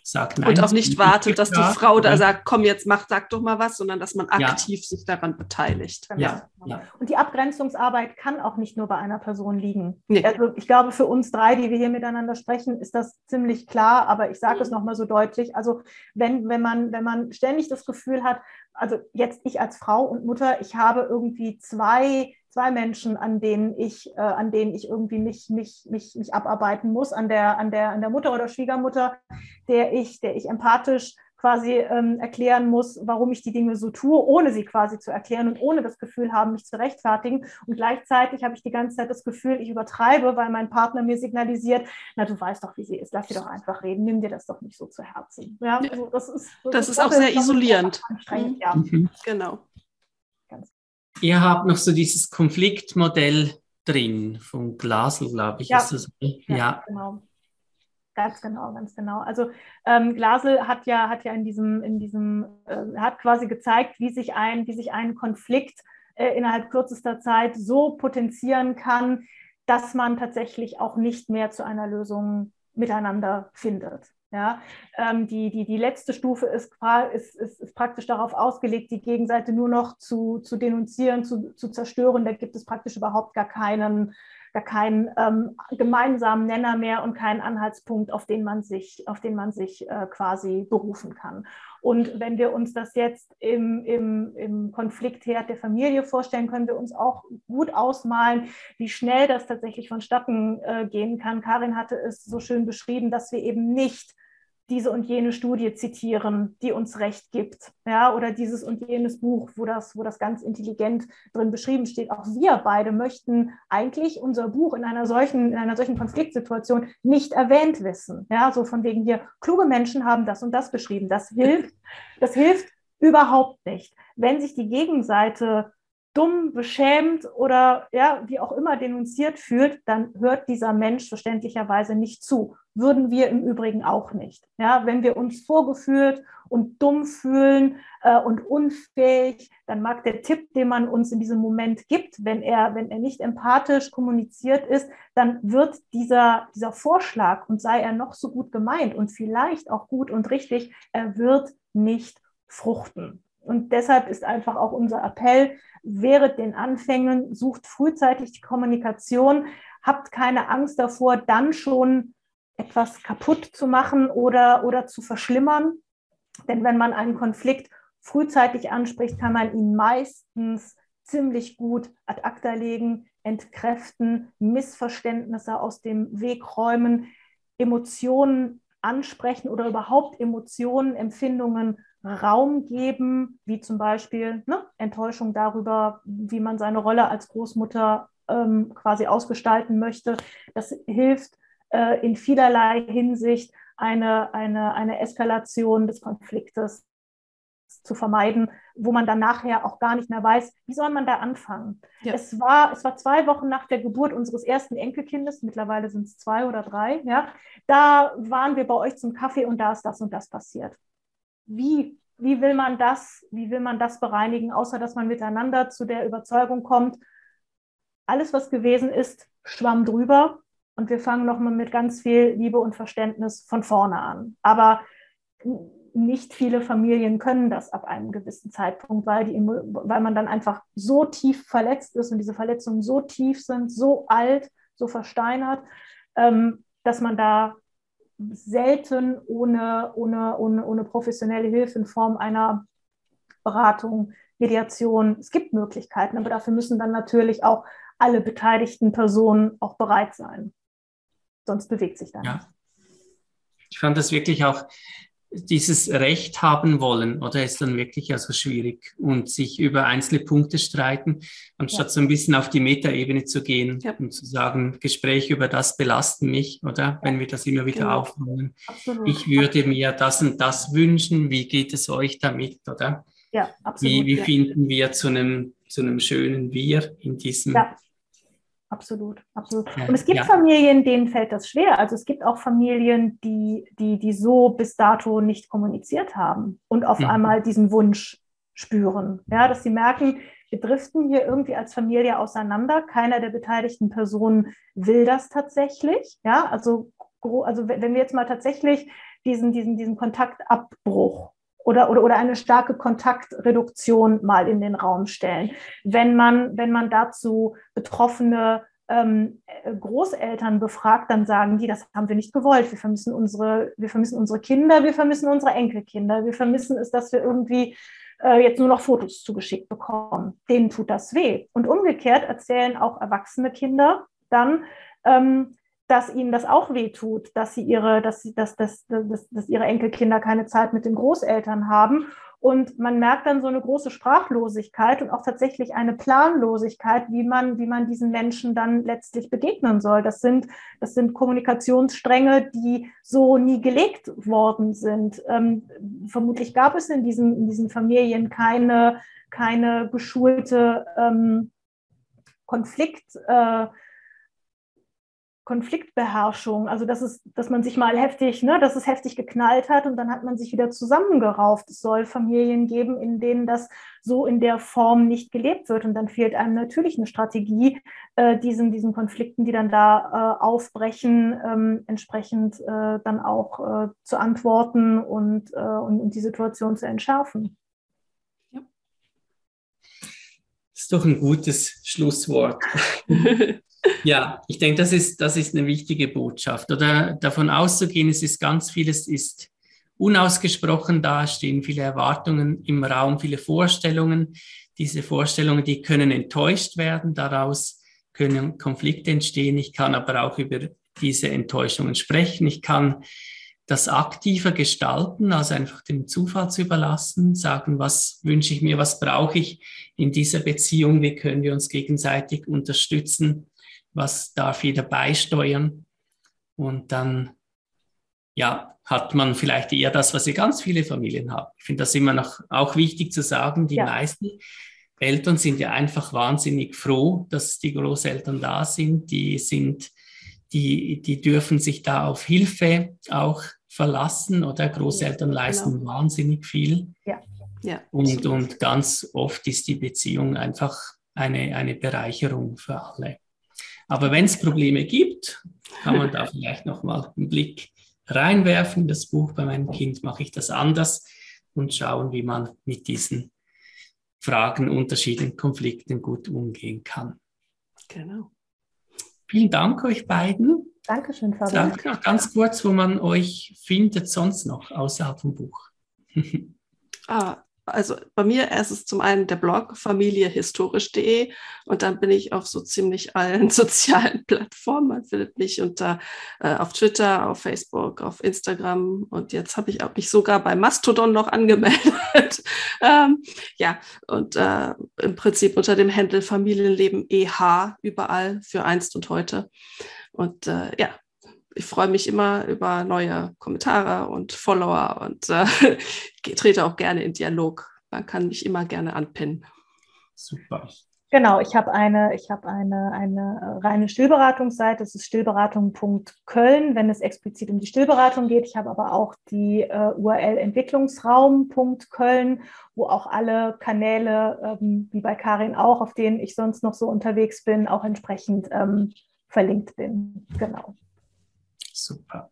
S2: sagt nein. Und auch nicht wartet, dass die Frau da sagt, komm jetzt mach, sag doch mal was, sondern dass man aktiv ja. sich daran beteiligt.
S3: Genau. Ja. ja. Und die Abgrenzungsarbeit kann auch nicht nur bei einer Person liegen. Nee. Also ich glaube, für uns drei, die wir hier miteinander sprechen, ist das ziemlich klar, aber ich sage mhm. es nochmal so deutlich. Also wenn, wenn, man, wenn man ständig das Gefühl hat, also jetzt ich als Frau und Mutter, ich habe irgendwie zwei zwei Menschen, an denen ich, äh, an denen ich irgendwie mich, mich, mich, mich abarbeiten muss, an der, an, der, an der Mutter oder Schwiegermutter, der ich, der ich empathisch quasi ähm, erklären muss, warum ich die Dinge so tue, ohne sie quasi zu erklären und ohne das Gefühl haben, mich zu rechtfertigen. Und gleichzeitig habe ich die ganze Zeit das Gefühl, ich übertreibe, weil mein Partner mir signalisiert, na, du weißt doch, wie sie ist, lass sie doch einfach reden, nimm dir das doch nicht so zu Herzen.
S2: Ja, also das ist, das, das ist auch sehr isolierend. Mhm. Ja. Mhm. Genau.
S1: Ihr habt noch so dieses Konfliktmodell drin von Glasl, glaube ich.
S3: Ja, ist das, ja, ja. genau. Ganz genau, ganz genau. Also ähm, Glasl hat ja, hat ja in diesem, in diesem, äh, hat quasi gezeigt, wie sich ein, wie sich ein Konflikt äh, innerhalb kürzester Zeit so potenzieren kann, dass man tatsächlich auch nicht mehr zu einer Lösung miteinander findet. Ja, ähm, die, die, die letzte Stufe ist, ist, ist, ist, praktisch darauf ausgelegt, die Gegenseite nur noch zu, zu denunzieren, zu, zu zerstören. Da gibt es praktisch überhaupt gar keinen, gar keinen ähm, gemeinsamen Nenner mehr und keinen Anhaltspunkt, auf den man sich, auf den man sich äh, quasi berufen kann. Und wenn wir uns das jetzt im, im, im Konfliktherd der Familie vorstellen, können wir uns auch gut ausmalen, wie schnell das tatsächlich vonstatten äh, gehen kann. Karin hatte es so schön beschrieben, dass wir eben nicht diese und jene Studie zitieren, die uns Recht gibt, ja, oder dieses und jenes Buch, wo das, wo das ganz intelligent drin beschrieben steht. Auch wir beide möchten eigentlich unser Buch in einer solchen, in einer solchen Konfliktsituation nicht erwähnt wissen. Ja, so von wegen hier, kluge Menschen haben das und das beschrieben. Das hilft, das hilft überhaupt nicht. Wenn sich die Gegenseite dumm, beschämt oder ja, wie auch immer denunziert fühlt, dann hört dieser Mensch verständlicherweise nicht zu. Würden wir im Übrigen auch nicht. Ja, wenn wir uns vorgeführt und dumm fühlen äh, und unfähig, dann mag der Tipp, den man uns in diesem Moment gibt, wenn er, wenn er nicht empathisch kommuniziert ist, dann wird dieser, dieser Vorschlag und sei er noch so gut gemeint und vielleicht auch gut und richtig, er wird nicht fruchten. Und deshalb ist einfach auch unser Appell, während den Anfängen, sucht frühzeitig die Kommunikation, habt keine Angst davor, dann schon etwas kaputt zu machen oder, oder zu verschlimmern. Denn wenn man einen Konflikt frühzeitig anspricht, kann man ihn meistens ziemlich gut ad acta legen, entkräften, Missverständnisse aus dem Weg räumen, Emotionen ansprechen oder überhaupt Emotionen, Empfindungen Raum geben, wie zum Beispiel ne, Enttäuschung darüber, wie man seine Rolle als Großmutter ähm, quasi ausgestalten möchte. Das hilft äh, in vielerlei Hinsicht, eine, eine, eine Eskalation des Konfliktes zu vermeiden, wo man dann nachher auch gar nicht mehr weiß, wie soll man da anfangen. Ja. Es, war, es war zwei Wochen nach der Geburt unseres ersten Enkelkindes, mittlerweile sind es zwei oder drei, ja, da waren wir bei euch zum Kaffee und da ist das und das passiert wie, wie will man das, wie will man das bereinigen, außer dass man miteinander zu der Überzeugung kommt, alles, was gewesen ist, schwamm drüber und wir fangen nochmal mit ganz viel Liebe und Verständnis von vorne an. Aber nicht viele Familien können das ab einem gewissen Zeitpunkt, weil, die, weil man dann einfach so tief verletzt ist und diese Verletzungen so tief sind, so alt, so versteinert, ähm, dass man da selten ohne, ohne, ohne, ohne professionelle Hilfe in Form einer Beratung, Mediation. Es gibt Möglichkeiten, aber dafür müssen dann natürlich auch alle beteiligten Personen auch bereit sein. Sonst bewegt sich dann ja.
S1: Ich fand das wirklich auch dieses Recht haben wollen oder ist dann wirklich also schwierig und sich über einzelne Punkte streiten, anstatt ja. so ein bisschen auf die Metaebene zu gehen ja. und zu sagen, Gespräche über das belasten mich, oder? Wenn wir das immer wieder genau. aufnehmen. Absolut. Ich würde mir das und das wünschen, wie geht es euch damit, oder? Ja, absolut. Wie, wie finden wir zu einem, zu einem schönen Wir in diesem ja.
S3: Absolut, absolut. Und es gibt ja. Familien, denen fällt das schwer. Also es gibt auch Familien, die, die, die so bis dato nicht kommuniziert haben und auf mhm. einmal diesen Wunsch spüren. Ja, dass sie merken, wir driften hier irgendwie als Familie auseinander. Keiner der beteiligten Personen will das tatsächlich. Ja, also, also wenn wir jetzt mal tatsächlich diesen, diesen, diesen Kontaktabbruch oder, oder, oder eine starke Kontaktreduktion mal in den Raum stellen. Wenn man, wenn man dazu betroffene ähm, Großeltern befragt, dann sagen die, das haben wir nicht gewollt. Wir vermissen unsere, wir vermissen unsere Kinder, wir vermissen unsere Enkelkinder, wir vermissen es, dass wir irgendwie äh, jetzt nur noch Fotos zugeschickt bekommen. Denen tut das weh. Und umgekehrt erzählen auch erwachsene Kinder dann, ähm, dass ihnen das auch wehtut, dass sie ihre, dass sie, dass, dass, dass, dass ihre Enkelkinder keine Zeit mit den Großeltern haben. Und man merkt dann so eine große Sprachlosigkeit und auch tatsächlich eine Planlosigkeit, wie man, wie man diesen Menschen dann letztlich begegnen soll. Das sind, das sind Kommunikationsstränge, die so nie gelegt worden sind. Ähm, vermutlich gab es in diesen, in diesen Familien keine, keine geschulte ähm, Konflikt. Äh, Konfliktbeherrschung, also dass es, dass man sich mal heftig, ne, dass es heftig geknallt hat und dann hat man sich wieder zusammengerauft. Es soll Familien geben, in denen das so in der Form nicht gelebt wird und dann fehlt einem natürlich eine Strategie, äh, diesen, diesen Konflikten, die dann da äh, aufbrechen, ähm, entsprechend äh, dann auch äh, zu antworten und, äh, und, und die Situation zu entschärfen.
S1: Ja. Das ist doch ein gutes Schlusswort. Ja, ich denke, das ist, das ist eine wichtige Botschaft. Oder davon auszugehen, es ist ganz vieles ist unausgesprochen da, stehen viele Erwartungen im Raum, viele Vorstellungen. Diese Vorstellungen, die können enttäuscht werden, daraus können Konflikte entstehen. Ich kann aber auch über diese Enttäuschungen sprechen. Ich kann das aktiver gestalten, also einfach dem Zufall zu überlassen, sagen, was wünsche ich mir, was brauche ich in dieser Beziehung, wie können wir uns gegenseitig unterstützen, was darf jeder beisteuern. Und dann, ja, hat man vielleicht eher das, was wir ganz viele Familien haben. Ich finde das immer noch auch wichtig zu sagen, die ja. meisten Eltern sind ja einfach wahnsinnig froh, dass die Großeltern da sind. Die sind, die, die dürfen sich da auf Hilfe auch verlassen oder Großeltern genau. leisten genau. wahnsinnig viel. Ja. Ja, und, und ganz oft ist die Beziehung einfach eine, eine Bereicherung für alle. Aber wenn es Probleme gibt, kann man da vielleicht nochmal einen Blick reinwerfen. in Das Buch bei meinem Kind mache ich das anders und schauen, wie man mit diesen Fragen, Unterschieden, Konflikten gut umgehen kann. Genau. Vielen Dank euch beiden.
S3: Dankeschön, Fabian.
S1: Sag noch ganz kurz, wo man euch findet sonst noch außerhalb vom Buch.
S2: ah, also bei mir ist es zum einen der Blog familiehistorisch.de und dann bin ich auf so ziemlich allen sozialen Plattformen. Man findet mich unter äh, auf Twitter, auf Facebook, auf Instagram und jetzt habe ich auch mich sogar bei Mastodon noch angemeldet. ähm, ja, und äh, im Prinzip unter dem Handel Familienleben EH überall für einst und heute. Und äh, ja, ich freue mich immer über neue Kommentare und Follower und äh, trete auch gerne in Dialog. Man kann mich immer gerne anpinnen.
S3: Super. Genau, ich habe eine, ich habe eine, eine reine Stillberatungsseite, das ist stillberatung.köln, wenn es explizit um die Stillberatung geht. Ich habe aber auch die äh, URL entwicklungsraum.köln, wo auch alle Kanäle, ähm, wie bei Karin auch, auf denen ich sonst noch so unterwegs bin, auch entsprechend ähm, verlinkt bin. Genau.
S1: Super.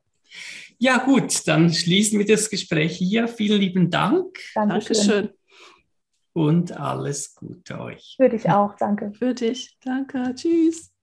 S1: Ja, gut, dann schließen wir das Gespräch hier. Vielen lieben Dank.
S2: Dankeschön.
S1: Und alles Gute euch.
S3: Für dich auch, danke.
S2: Für dich, danke. Tschüss.